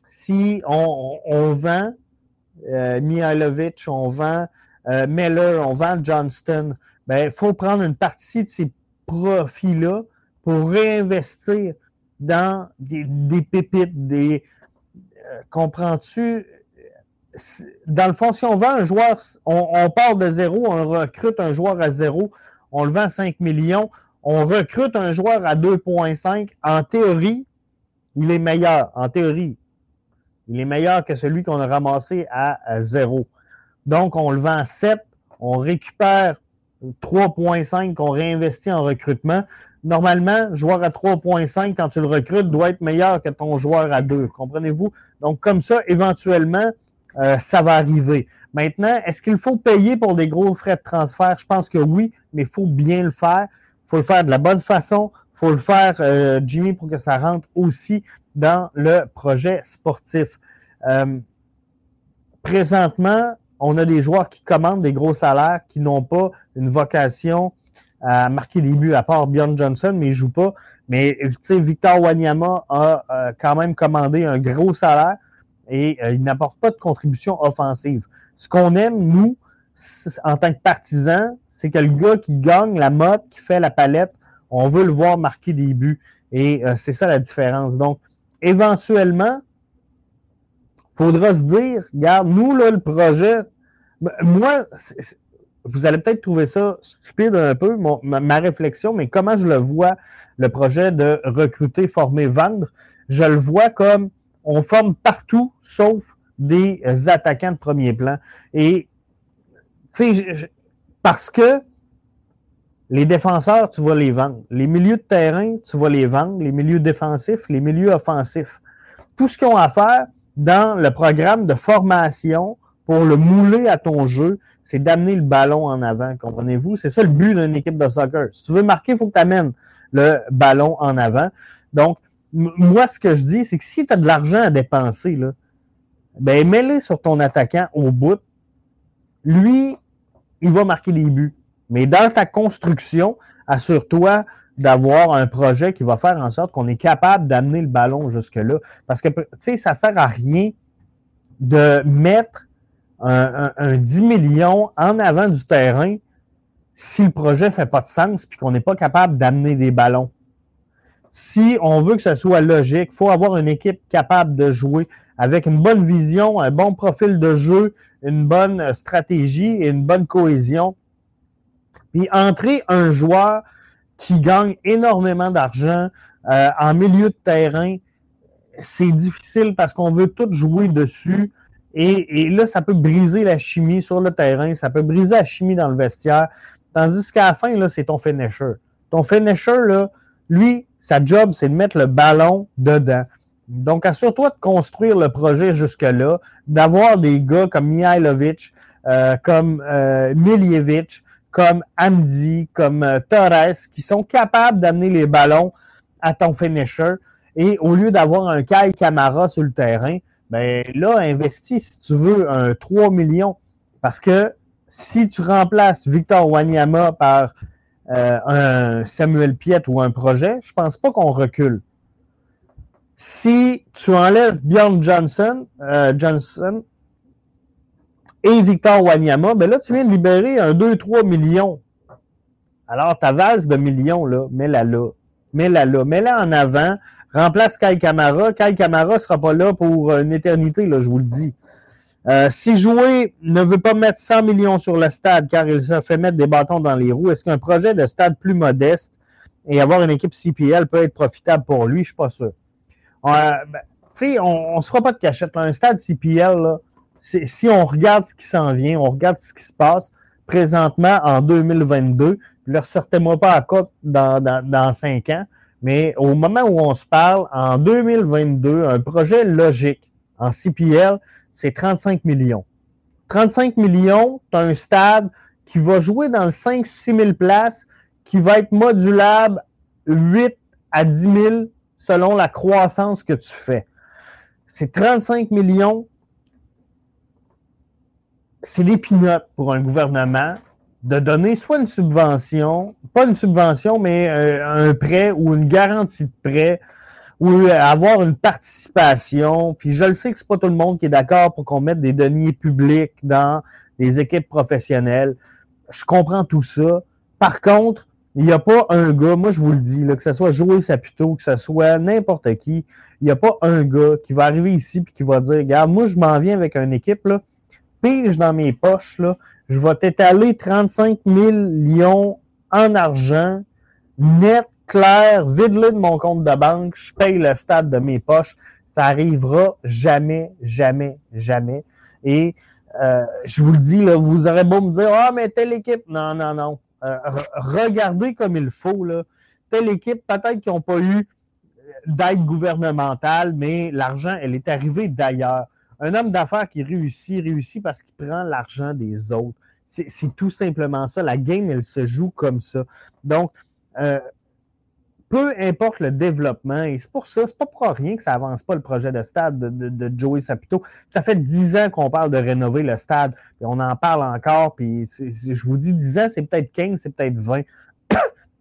si on, vend euh, Mihailovic, on vend euh, Miller, on vend Johnston, il ben, faut prendre une partie de ces profits-là pour réinvestir dans des, pépites, des. Euh, comprends-tu? Dans le fond, si on vend un joueur, on, part de zéro, on recrute un joueur à zéro, on le vend à 5 millions, on recrute un joueur à 2,5. En théorie, il est meilleur. En théorie, il est meilleur que celui qu'on a ramassé à, zéro. Donc, on le vend à 7, on récupère 3,5 qu'on réinvestit en recrutement normalement, joueur à 3.5, quand tu le recrutes, doit être meilleur que ton joueur à 2. Comprenez-vous? Donc, comme ça, éventuellement, euh, ça va arriver. Maintenant, est-ce qu'il faut payer pour des gros frais de transfert? Je pense que oui, mais il faut bien le faire. Il faut le faire de la bonne façon. Faut le faire, euh, Jimmy, pour que ça rentre aussi dans le projet sportif. Euh, présentement, on a des joueurs qui commandent des gros salaires, qui n'ont pas une vocation à marquer des buts, à part Bjorn Johnson, mais il ne joue pas. Mais Victor Wanyama a euh, quand même commandé un gros salaire et il n'apporte pas de contribution offensive. Ce qu'on aime, nous, en tant que partisans, c'est que le gars qui gagne la mode, qui fait la palette, on veut le voir marquer des buts. Et euh, c'est ça la différence. Donc, éventuellement, il faudra se dire, regarde, nous, là, le projet, moi, vous allez peut-être trouver ça stupide un peu, ma, réflexion, mais comment je le vois, le projet de recruter, former, vendre, je le vois comme on forme partout, sauf des attaquants de premier plan. Et, tu sais, parce que les défenseurs, tu vas les vendre. Les milieux de terrain, tu vas les vendre. Les milieux défensifs, les milieux offensifs. Tout ce qu'ils ont à faire dans le programme de formation pour le mouler à ton jeu, c'est d'amener le ballon en avant, comprenez-vous? C'est ça le but d'une équipe de soccer. Si tu veux marquer, il faut que tu amènes le ballon en avant. Donc, moi, ce que je dis, c'est que si tu as de l'argent à dépenser, là, ben, mets-le sur ton attaquant au bout. Lui, il va marquer les buts. Mais dans ta construction, assure-toi d'avoir un projet qui va faire en sorte qu'on est capable d'amener le ballon jusque-là. Parce que, tu sais, ça sert à rien de mettre un, 10 millions en avant du terrain si le projet ne fait pas de sens puis qu'on n'est pas capable d'amener des ballons. Si on veut que ce soit logique, il faut avoir une équipe capable de jouer avec une bonne vision, un bon profil de jeu, une bonne stratégie et une bonne cohésion entrer un joueur qui gagne énormément d'argent euh, en milieu de terrain, c'est difficile parce qu'on veut tout jouer dessus. Et, là, ça peut briser la chimie sur le terrain, ça peut briser la chimie dans le vestiaire. Tandis qu'à la fin, là, c'est ton finisher. Ton finisher, là, lui, sa job, c'est de mettre le ballon dedans. Donc, assure-toi de construire le projet jusque-là, d'avoir des gars comme Mihailovic, euh, comme euh, comme Andy, comme euh, Torres, qui sont capables d'amener les ballons à ton finisher. Et au lieu d'avoir un Kai Camara sur le terrain, ben là, investis si tu veux un 3 millions. Parce que si tu remplaces Victor Wanyama par euh, un Samuel Piet ou un projet, je pense pas qu'on recule. Si tu enlèves Bjorn Johnson, euh, Johnson et Victor Wanyama, ben là, tu viens de libérer un 2-3 millions. Alors, ta vase de millions, là, mets-la là. Mets-la là. Mets-la en avant. Remplace Kai Kamara. Kai Kamara ne sera pas là pour une éternité, là, je vous le dis. Euh, si jouer ne veut pas mettre 100 millions sur le stade car il se fait mettre des bâtons dans les roues, est-ce qu'un projet de stade plus modeste et avoir une équipe CPL peut être profitable pour lui? Je ne suis pas sûr. Euh, ben, tu sais, on ne se fera pas de cachette. Un stade CPL, là, si on regarde ce qui s'en vient, on regarde ce qui se passe présentement en 2022, ne leur sortez-moi pas à côte dans, dans, cinq ans, mais au moment où on se parle, en 2022, un projet logique en CPL, c'est 35 millions. 35 millions, tu as un stade qui va jouer dans le 5-6 000 places, qui va être modulable 8 à 10 000 selon la croissance que tu fais. C'est 35 millions c'est des pour un gouvernement de donner soit une subvention, pas une subvention, mais euh, un prêt ou une garantie de prêt ou avoir une participation. Puis je le sais que c'est pas tout le monde qui est d'accord pour qu'on mette des deniers publics dans les équipes professionnelles. Je comprends tout ça. Par contre, il n'y a pas un gars, moi je vous le dis, que ce soit Joël Saputo, que ce soit n'importe qui, il n'y a pas un gars qui va arriver ici et qui va dire, regarde, moi je m'en viens avec une équipe, là, pige dans mes poches, là, je vais t'étaler 35 millions en argent, net, clair, vide-le de mon compte de banque, je paye le stade de mes poches. Ça arrivera jamais, jamais, jamais. Et euh, je vous le dis, là, vous aurez beau me dire Ah, mais telle équipe. Non, non, non. Euh, regardez comme il faut. Là. Telle équipe, peut-être qu'ils n'ont pas eu d'aide gouvernementale, mais l'argent, elle est arrivée d'ailleurs. Un homme d'affaires qui réussit, réussit parce qu'il prend l'argent des autres. C'est tout simplement ça. La game, elle se joue comme ça. Donc, euh, peu importe le développement, et c'est pour ça, c'est pas pour rien que ça avance pas le projet de stade de, Joey Saputo. Ça fait dix ans qu'on parle de rénover le stade, et on en parle encore, puis je vous dis dix ans, c'est peut-être 15, c'est peut-être 20.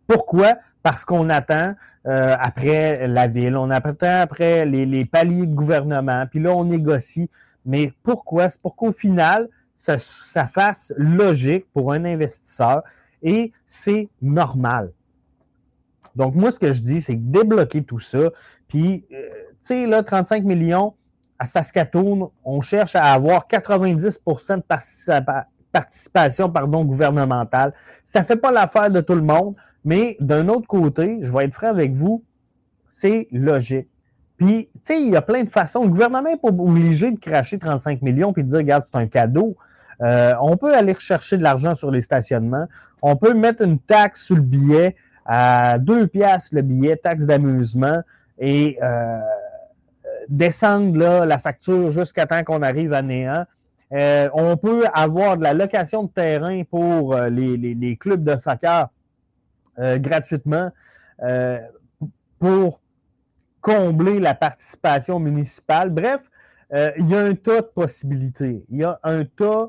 Pourquoi? Parce qu'on attend euh, après la ville, on attend après les, paliers de gouvernement, puis là, on négocie. Mais pourquoi? C'est pour qu'au final, ça, fasse logique pour un investisseur Et c'est normal. Donc, moi, ce que je dis, c'est débloquer tout ça. Puis, euh, tu sais, là, 35 millions à Saskatoon, on cherche à avoir 90% de participation pardon, gouvernementale. Ça ne fait pas l'affaire de tout le monde, mais d'un autre côté, je vais être franc avec vous, c'est logique. Puis, tu sais, il y a plein de façons. Le gouvernement n'est pas obligé de cracher 35 millions puis de dire, regarde, c'est un cadeau. Euh, on peut aller chercher de l'argent sur les stationnements. On peut mettre une taxe sur le billet à 2 piastres le billet, taxe d'amusement, et euh, descendre la facture jusqu'à temps qu'on arrive à néant. Euh, on peut avoir de la location de terrain pour les, clubs de soccer gratuitement pour combler la participation municipale. Bref, il y a un tas de possibilités. Il y a un tas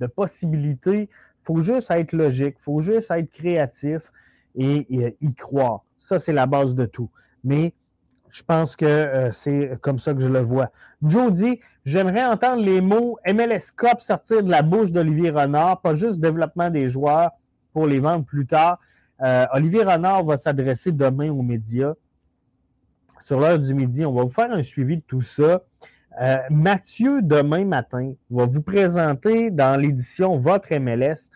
de possibilités. Il faut juste être logique, il faut juste être créatif et, y croire. Ça, c'est la base de tout. Mais je pense que euh, c'est comme ça que je le vois. Joe dit J'aimerais entendre les mots MLS Cup sortir de la bouche d'Olivier Renard, pas juste développement des joueurs pour les vendre plus tard. Euh, Olivier Renard va s'adresser demain aux médias. Sur l'heure du midi, on va vous faire un suivi de tout ça. Euh, Mathieu, demain matin, va vous présenter dans l'édition Votre MLS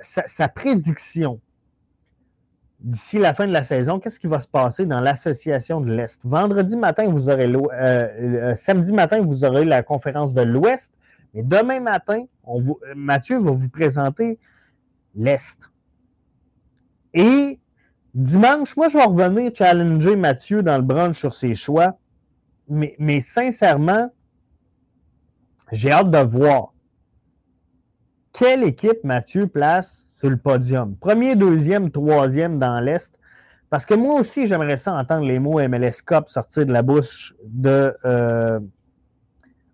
sa, prédiction d'ici la fin de la saison. Qu'est-ce qui va se passer dans l'association de l'Est? Vendredi matin, vous aurez euh, euh, samedi matin, vous aurez la conférence de l'Ouest. Mais demain matin, Mathieu va vous présenter l'Est. Et dimanche, moi, je vais revenir challenger Mathieu dans le brunch sur ses choix mais, sincèrement, j'ai hâte de voir quelle équipe Mathieu place sur le podium. Premier, deuxième, troisième dans l'Est. Parce que moi aussi, j'aimerais ça entendre les mots MLS Cup sortir de la bouche de euh,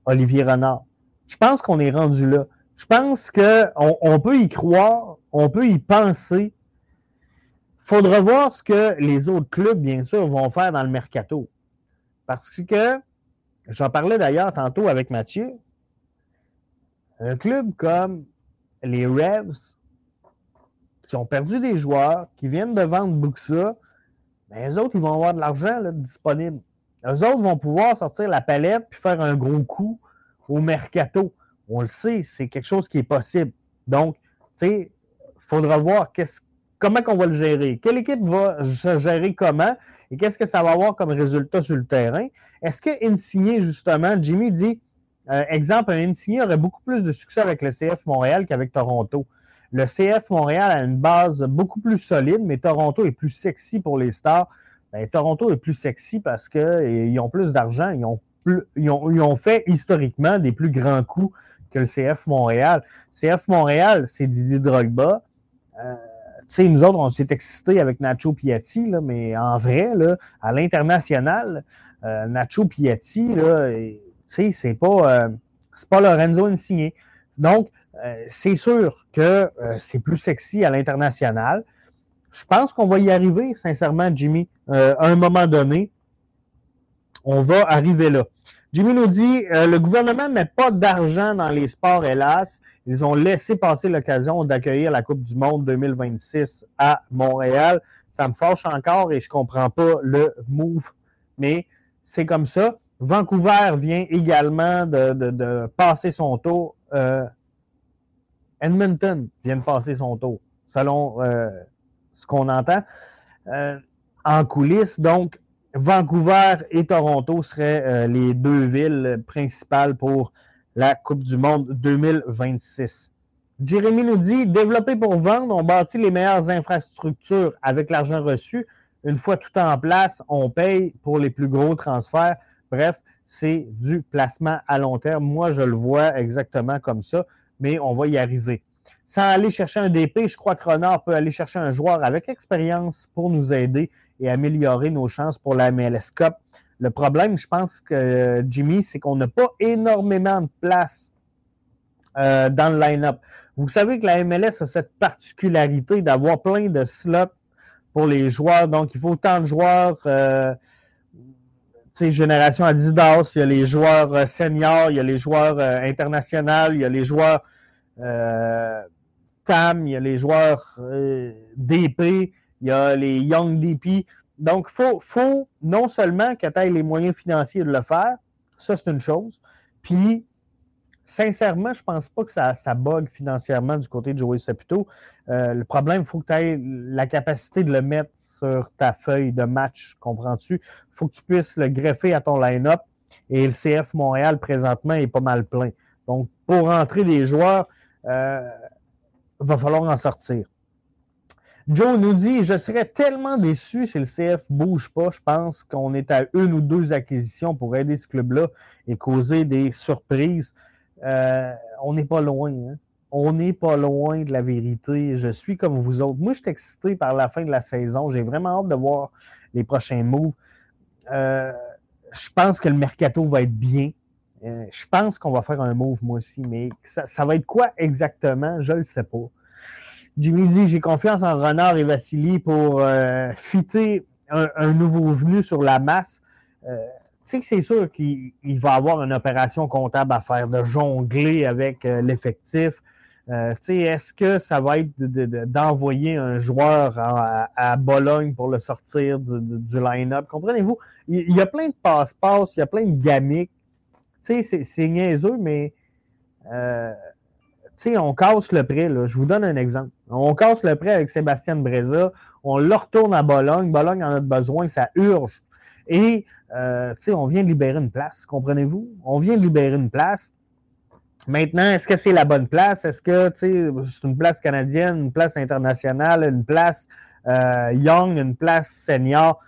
Olivier Renard. Je pense qu'on est rendu là. Je pense qu'on on peut y croire, on peut y penser. Il faudra voir ce que les autres clubs, bien sûr, vont faire dans le mercato. Parce que, j'en parlais d'ailleurs tantôt avec Mathieu, un club comme les Revs, qui ont perdu des joueurs, qui viennent de vendre Buxa, mais les autres, ils vont avoir de l'argent disponible. Les autres vont pouvoir sortir la palette puis faire un gros coup au mercato. On le sait, c'est quelque chose qui est possible. Donc, tu sais, il faudra voir comment on va le gérer. Quelle équipe va se gérer comment? Et qu'est-ce que ça va avoir comme résultat sur le terrain? Est-ce que Insigné, justement, Jimmy dit, euh, exemple, un Insigné aurait beaucoup plus de succès avec le CF Montréal qu'avec Toronto. Le CF Montréal a une base beaucoup plus solide, mais Toronto est plus sexy pour les stars. Ben, Toronto est plus sexy parce qu'ils ont plus d'argent, ils ont, ils, ont, fait historiquement des plus grands coups que le CF Montréal. CF Montréal, c'est Didier Drogba. Euh, sais, nous autres, on s'est excités avec Nacho Piatti, là, mais en vrai, là, à l'international, euh, Nacho Piatti, c'est pas, euh, pas Lorenzo Insigné. Donc, euh, c'est sûr que c'est plus sexy à l'international. Je pense qu'on va y arriver, sincèrement, Jimmy. à un moment donné, on va arriver là. Jimmy nous dit euh, le gouvernement ne met pas d'argent dans les sports, hélas. Ils ont laissé passer l'occasion d'accueillir la Coupe du Monde 2026 à Montréal. Ça me fâche encore et je ne comprends pas le move, mais c'est comme ça. Vancouver vient également de, passer son tour. Euh, Edmonton vient de passer son tour, selon euh, ce qu'on entend en coulisses. Donc, Vancouver et Toronto seraient euh, les deux villes principales pour la Coupe du Monde 2026. Jérémy nous dit développer pour vendre, on bâtit les meilleures infrastructures avec l'argent reçu. Une fois tout en place, on paye pour les plus gros transferts. Bref, c'est du placement à long terme. Moi, je le vois exactement comme ça, mais on va y arriver. Sans aller chercher un DP, je crois que Renard peut aller chercher un joueur avec expérience pour nous aider et améliorer nos chances pour la MLS Cup. Le problème, je pense que Jimmy, c'est qu'on n'a pas énormément de place euh, dans le line-up. Vous savez que la MLS a cette particularité d'avoir plein de slots pour les joueurs. Donc, il faut autant de joueurs. Euh, génération Adidas, il y a les joueurs euh, seniors, il y a les joueurs internationaux, il y a les joueurs TAM, il y a les joueurs euh, DP, il y a les Young DP. Donc, il faut, faut, non seulement que tu les moyens financiers de le faire, ça c'est une chose, puis sincèrement, je ne pense pas que ça, ça bug financièrement du côté de Joey Saputo. Euh, le problème, il faut que tu aies la capacité de le mettre sur ta feuille de match, comprends-tu? Il faut que tu puisses le greffer à ton line-up. Et le CF Montréal, présentement, est pas mal plein. Donc, pour rentrer des joueurs, il euh, va falloir en sortir. Joe nous dit Je serais tellement déçu si le CF bouge pas. Je pense qu'on est à une ou deux acquisitions pour aider ce club-là et causer des surprises. Euh, on n'est pas loin. Hein. On n'est pas loin de la vérité. Je suis comme vous autres. Moi, je suis excité par la fin de la saison. J'ai vraiment hâte de voir les prochains moves. Euh, je pense que le mercato va être bien. Euh, je pense qu'on va faire un move, moi aussi, mais ça, va être quoi exactement? Je ne le sais pas. Jimmy dit J'ai confiance en Renard et Vassili pour euh, fitter un, nouveau venu sur la masse. Euh, tu sais que c'est sûr qu'il va avoir une opération comptable à faire, de jongler avec l'effectif. Est-ce que ça va être d'envoyer un joueur à, Bologne pour le sortir du, line-up? Comprenez-vous? Il, y a plein de passe-passe, il y a plein de gamiques. C'est niaiseux, mais euh, on casse le prêt. Je vous donne un exemple. On casse le prêt avec Sébastien Breza. On le retourne à Bologne. Bologne en a besoin, ça urge. Et euh, on vient libérer une place, comprenez-vous? On vient libérer une place. Maintenant, est-ce que c'est la bonne place? Est-ce que c'est une place canadienne, une place internationale, une place euh, young, une place senior,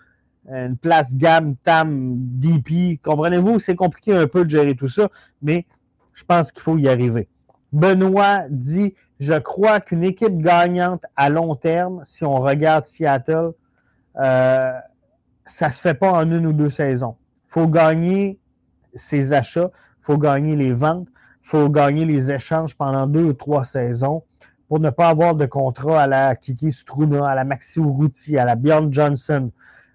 une place gamme, TAM, DP? Comprenez-vous? C'est compliqué un peu de gérer tout ça, mais je pense qu'il faut y arriver. Benoît dit Je crois qu'une équipe gagnante à long terme, si on regarde Seattle, euh, ça ne se fait pas en une ou deux saisons. Il faut gagner ses achats, il faut gagner les ventes, faut gagner les échanges pendant deux ou trois saisons pour ne pas avoir de contrat à la Kiki Struna, à la Maxi Urruti, à la Bjorn Johnson.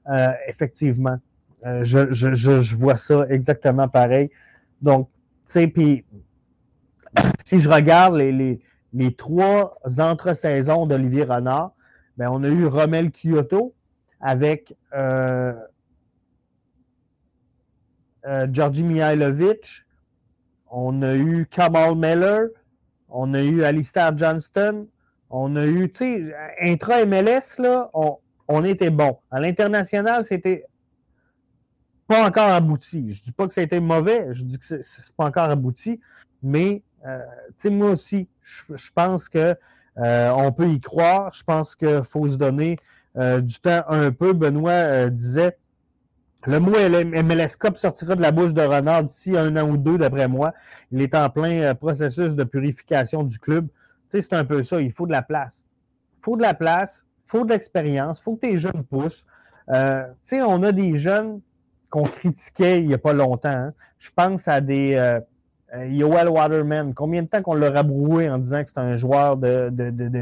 Euh, effectivement, euh, je, vois ça exactement pareil. Donc, tu sais, puis si je regarde les, les, trois entre-saisons d'Olivier Renard, ben, on a eu Romel Kyoto avec euh, Georgi Mihailovic, on a eu Kamal Miller, on a eu Alistair Johnston, on a eu, tu sais, intra-MLS, là, on, était bon. À l'international, c'était pas encore abouti. Je dis pas que été mauvais, je dis que c'est pas encore abouti, mais, euh, tu sais, moi aussi, je, pense que euh, on peut y croire. Je pense qu'il faut se donner euh, du temps un peu. Benoît disait le mot MLS sortira de la bouche de Renard d'ici un an ou deux, d'après moi. Il est en plein euh, processus de purification du club. C'est un peu ça. Il faut de la place. Il faut de la place, il faut de l'expérience, il faut que tes jeunes poussent. Euh, tu sais, on a des jeunes qu'on critiquait il n'y a pas longtemps. Hein. Je pense à des euh, Yoel Waterman. Combien de temps qu'on l'a rabroué en disant que c'est un joueur de,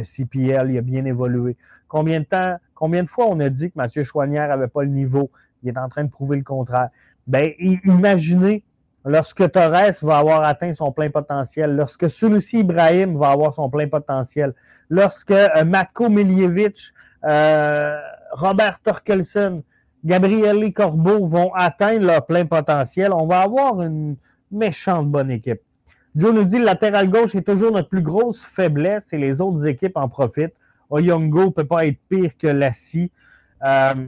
CPL, il a bien évolué. Combien de temps, combien de fois on a dit que Mathieu Chouanière n'avait pas le niveau? Il est en train de prouver le contraire. Ben, imaginez lorsque Torres va avoir atteint son plein potentiel, lorsque celui-ci Ibrahim va avoir son plein potentiel, lorsque euh, Matko Miljevic, euh, Robert Torkelson, Gabriele Corbeau vont atteindre leur plein potentiel, on va avoir une méchante bonne équipe. Joe nous dit le latéral gauche est toujours notre plus grosse faiblesse et les autres équipes en profitent. Oyongo ne peut pas être pire que Lassie. Euh,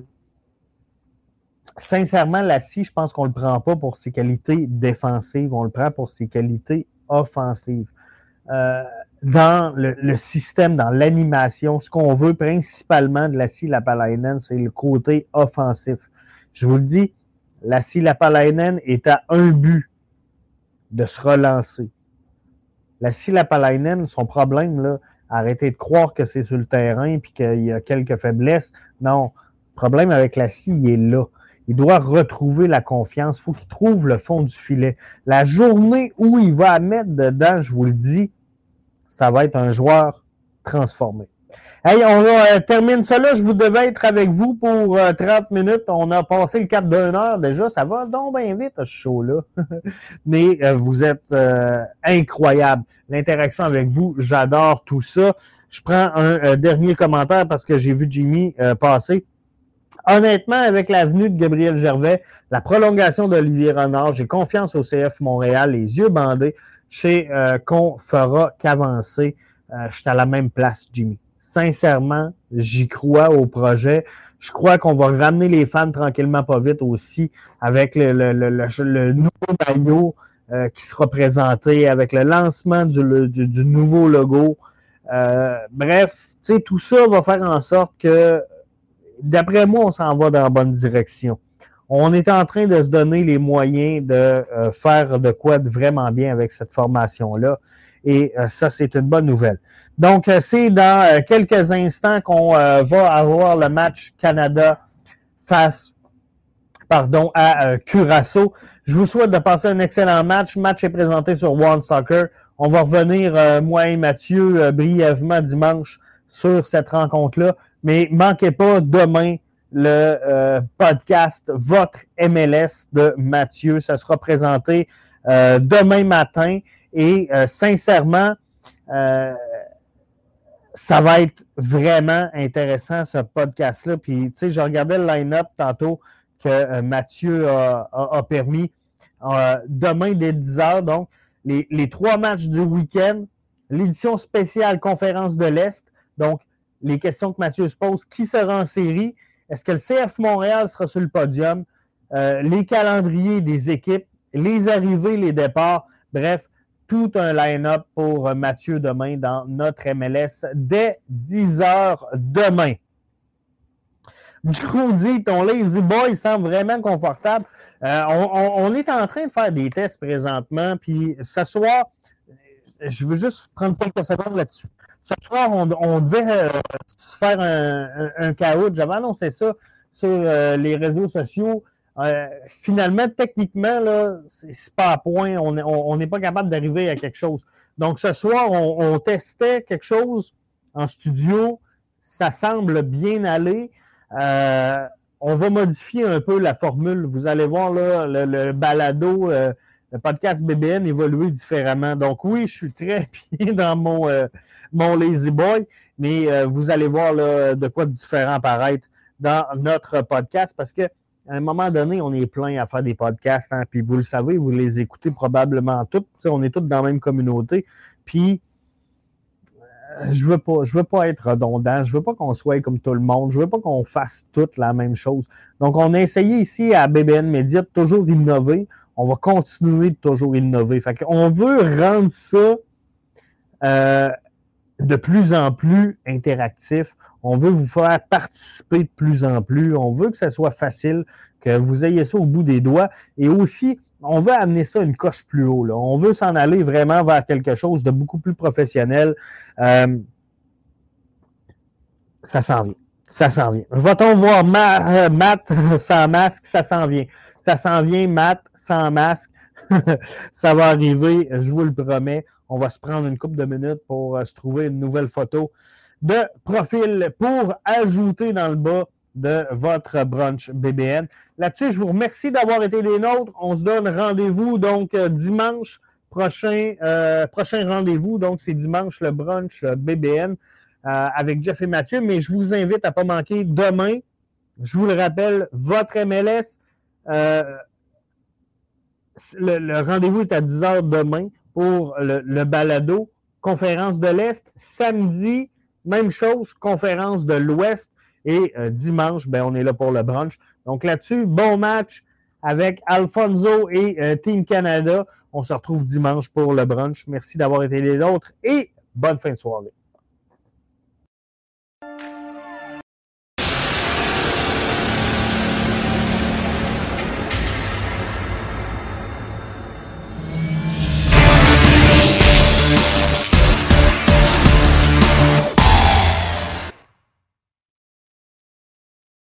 sincèrement, Lassie, je pense qu'on ne le prend pas pour ses qualités défensives, on le prend pour ses qualités offensives. Euh, dans le, système, dans l'animation, ce qu'on veut principalement de Lassie Lapalainen, c'est le côté offensif. Je vous le dis, Lassie Lapalainen est à un but de se relancer. Lassie Lapalainen, son problème, là, arrêtez de croire que c'est sur le terrain et qu'il y a quelques faiblesses. Non, le problème avec Lassie, il est là. Il doit retrouver la confiance. Il faut qu'il trouve le fond du filet. La journée où il va mettre dedans, je vous le dis, ça va être un joueur transformé. Hey, on euh, termine ça là. Je vous devais être avec vous pour 30 euh, minutes. On a passé le cap d'une heure déjà. Ça va donc bien vite, ce show-là. Mais euh, vous êtes incroyable. L'interaction avec vous, j'adore tout ça. Je prends un dernier commentaire parce que j'ai vu Jimmy passer. Honnêtement, avec l'avenue de Gabriel Gervais, la prolongation d'Olivier Renard, j'ai confiance au CF Montréal, les yeux bandés. Je sais qu'on fera qu'avancer. je suis à la même place, Jimmy. Sincèrement, j'y crois au projet. Je crois qu'on va ramener les fans tranquillement, pas vite aussi, avec le, le, le, nouveau maillot euh, qui sera présenté, avec le lancement du, du, nouveau logo. Euh, bref, tout ça va faire en sorte que, d'après moi, on s'en va dans la bonne direction. On est en train de se donner les moyens de euh, faire de quoi de vraiment bien avec cette formation-là. Et ça, c'est une bonne nouvelle. Donc, euh, c'est dans euh, quelques instants qu'on euh, va avoir le match Canada face pardon, à Curaçao. Je vous souhaite de passer un excellent match. Le match est présenté sur One Soccer. On va revenir, moi et Mathieu, brièvement dimanche sur cette rencontre-là. Mais manquez pas demain le podcast Votre MLS de Mathieu. Ça sera présenté demain matin. Et sincèrement, ça va être vraiment intéressant, ce podcast-là. Puis, tu sais, je regardais le line-up tantôt que euh, Mathieu a, permis. Euh, demain, dès 10 heures, donc, les, trois matchs du week-end, l'édition spéciale Conférence de l'Est. Donc, les questions que Mathieu se pose, qui sera en série? Est-ce que le CF Montréal sera sur le podium? Euh, les calendriers des équipes, les arrivées, les départs. Bref, tout un line-up pour Mathieu demain dans notre MLS dès 10 h demain. vous dit, ton Lazy Boy semble vraiment confortable. Euh, on, est en train de faire des tests présentement, puis ce soir, je veux juste prendre quelques secondes là-dessus. Ce soir, on, devait euh, faire un, un, un J'avais annoncé ça sur euh, les réseaux sociaux. Euh, finalement, techniquement, là, c'est pas à point. On n'est pas capable d'arriver à quelque chose. Donc, ce soir, on, testait quelque chose en studio. Ça semble bien aller. On va modifier un peu la formule. Vous allez voir là, le, balado, le podcast BBN évoluer différemment. Donc oui, je suis très bien dans mon, mon Lazy Boy, mais vous allez voir là, de quoi différent apparaître dans notre podcast parce que à un moment donné, on est plein à faire des podcasts, hein, puis vous le savez, vous les écoutez probablement tous. On est tous dans la même communauté. Puis, euh, je veux veux pas être redondant, je veux pas qu'on soit comme tout le monde, je veux pas qu'on fasse toute la même chose. Donc, on a essayé ici à BBN Media de toujours innover. On va continuer de toujours innover. Qu'on veut rendre ça euh, de plus en plus interactif. On veut vous faire participer de plus en plus. On veut que ça soit facile, que vous ayez ça au bout des doigts. Et aussi, on veut amener ça une coche plus haut. On veut s'en aller vraiment vers quelque chose de beaucoup plus professionnel. Euh, ça s'en vient. Ça s'en vient. Va-t-on voir euh, Matt sans masque? Ça s'en vient. Ça s'en vient, Matt sans masque. ça va arriver, je vous le promets. On va se prendre une couple de minutes pour euh, se trouver une nouvelle photo de profil pour ajouter dans le bas de votre brunch BBN. Là-dessus, je vous remercie d'avoir été des nôtres. On se donne rendez-vous donc euh, dimanche prochain, euh, prochain rendez-vous. Donc, c'est dimanche le brunch BBN avec Jeff et Mathieu. Mais je vous invite à ne pas manquer demain. Je vous le rappelle, votre MLS. Le, rendez-vous est à 10 h demain pour le, balado. Conférence de l'Est. Samedi, même chose, conférence de l'Ouest. Et euh, dimanche, ben, on est là pour le brunch. Donc là-dessus, bon match avec Alfonso et euh, Team Canada. On se retrouve dimanche pour le brunch. Merci d'avoir été les nôtres et bonne fin de soirée.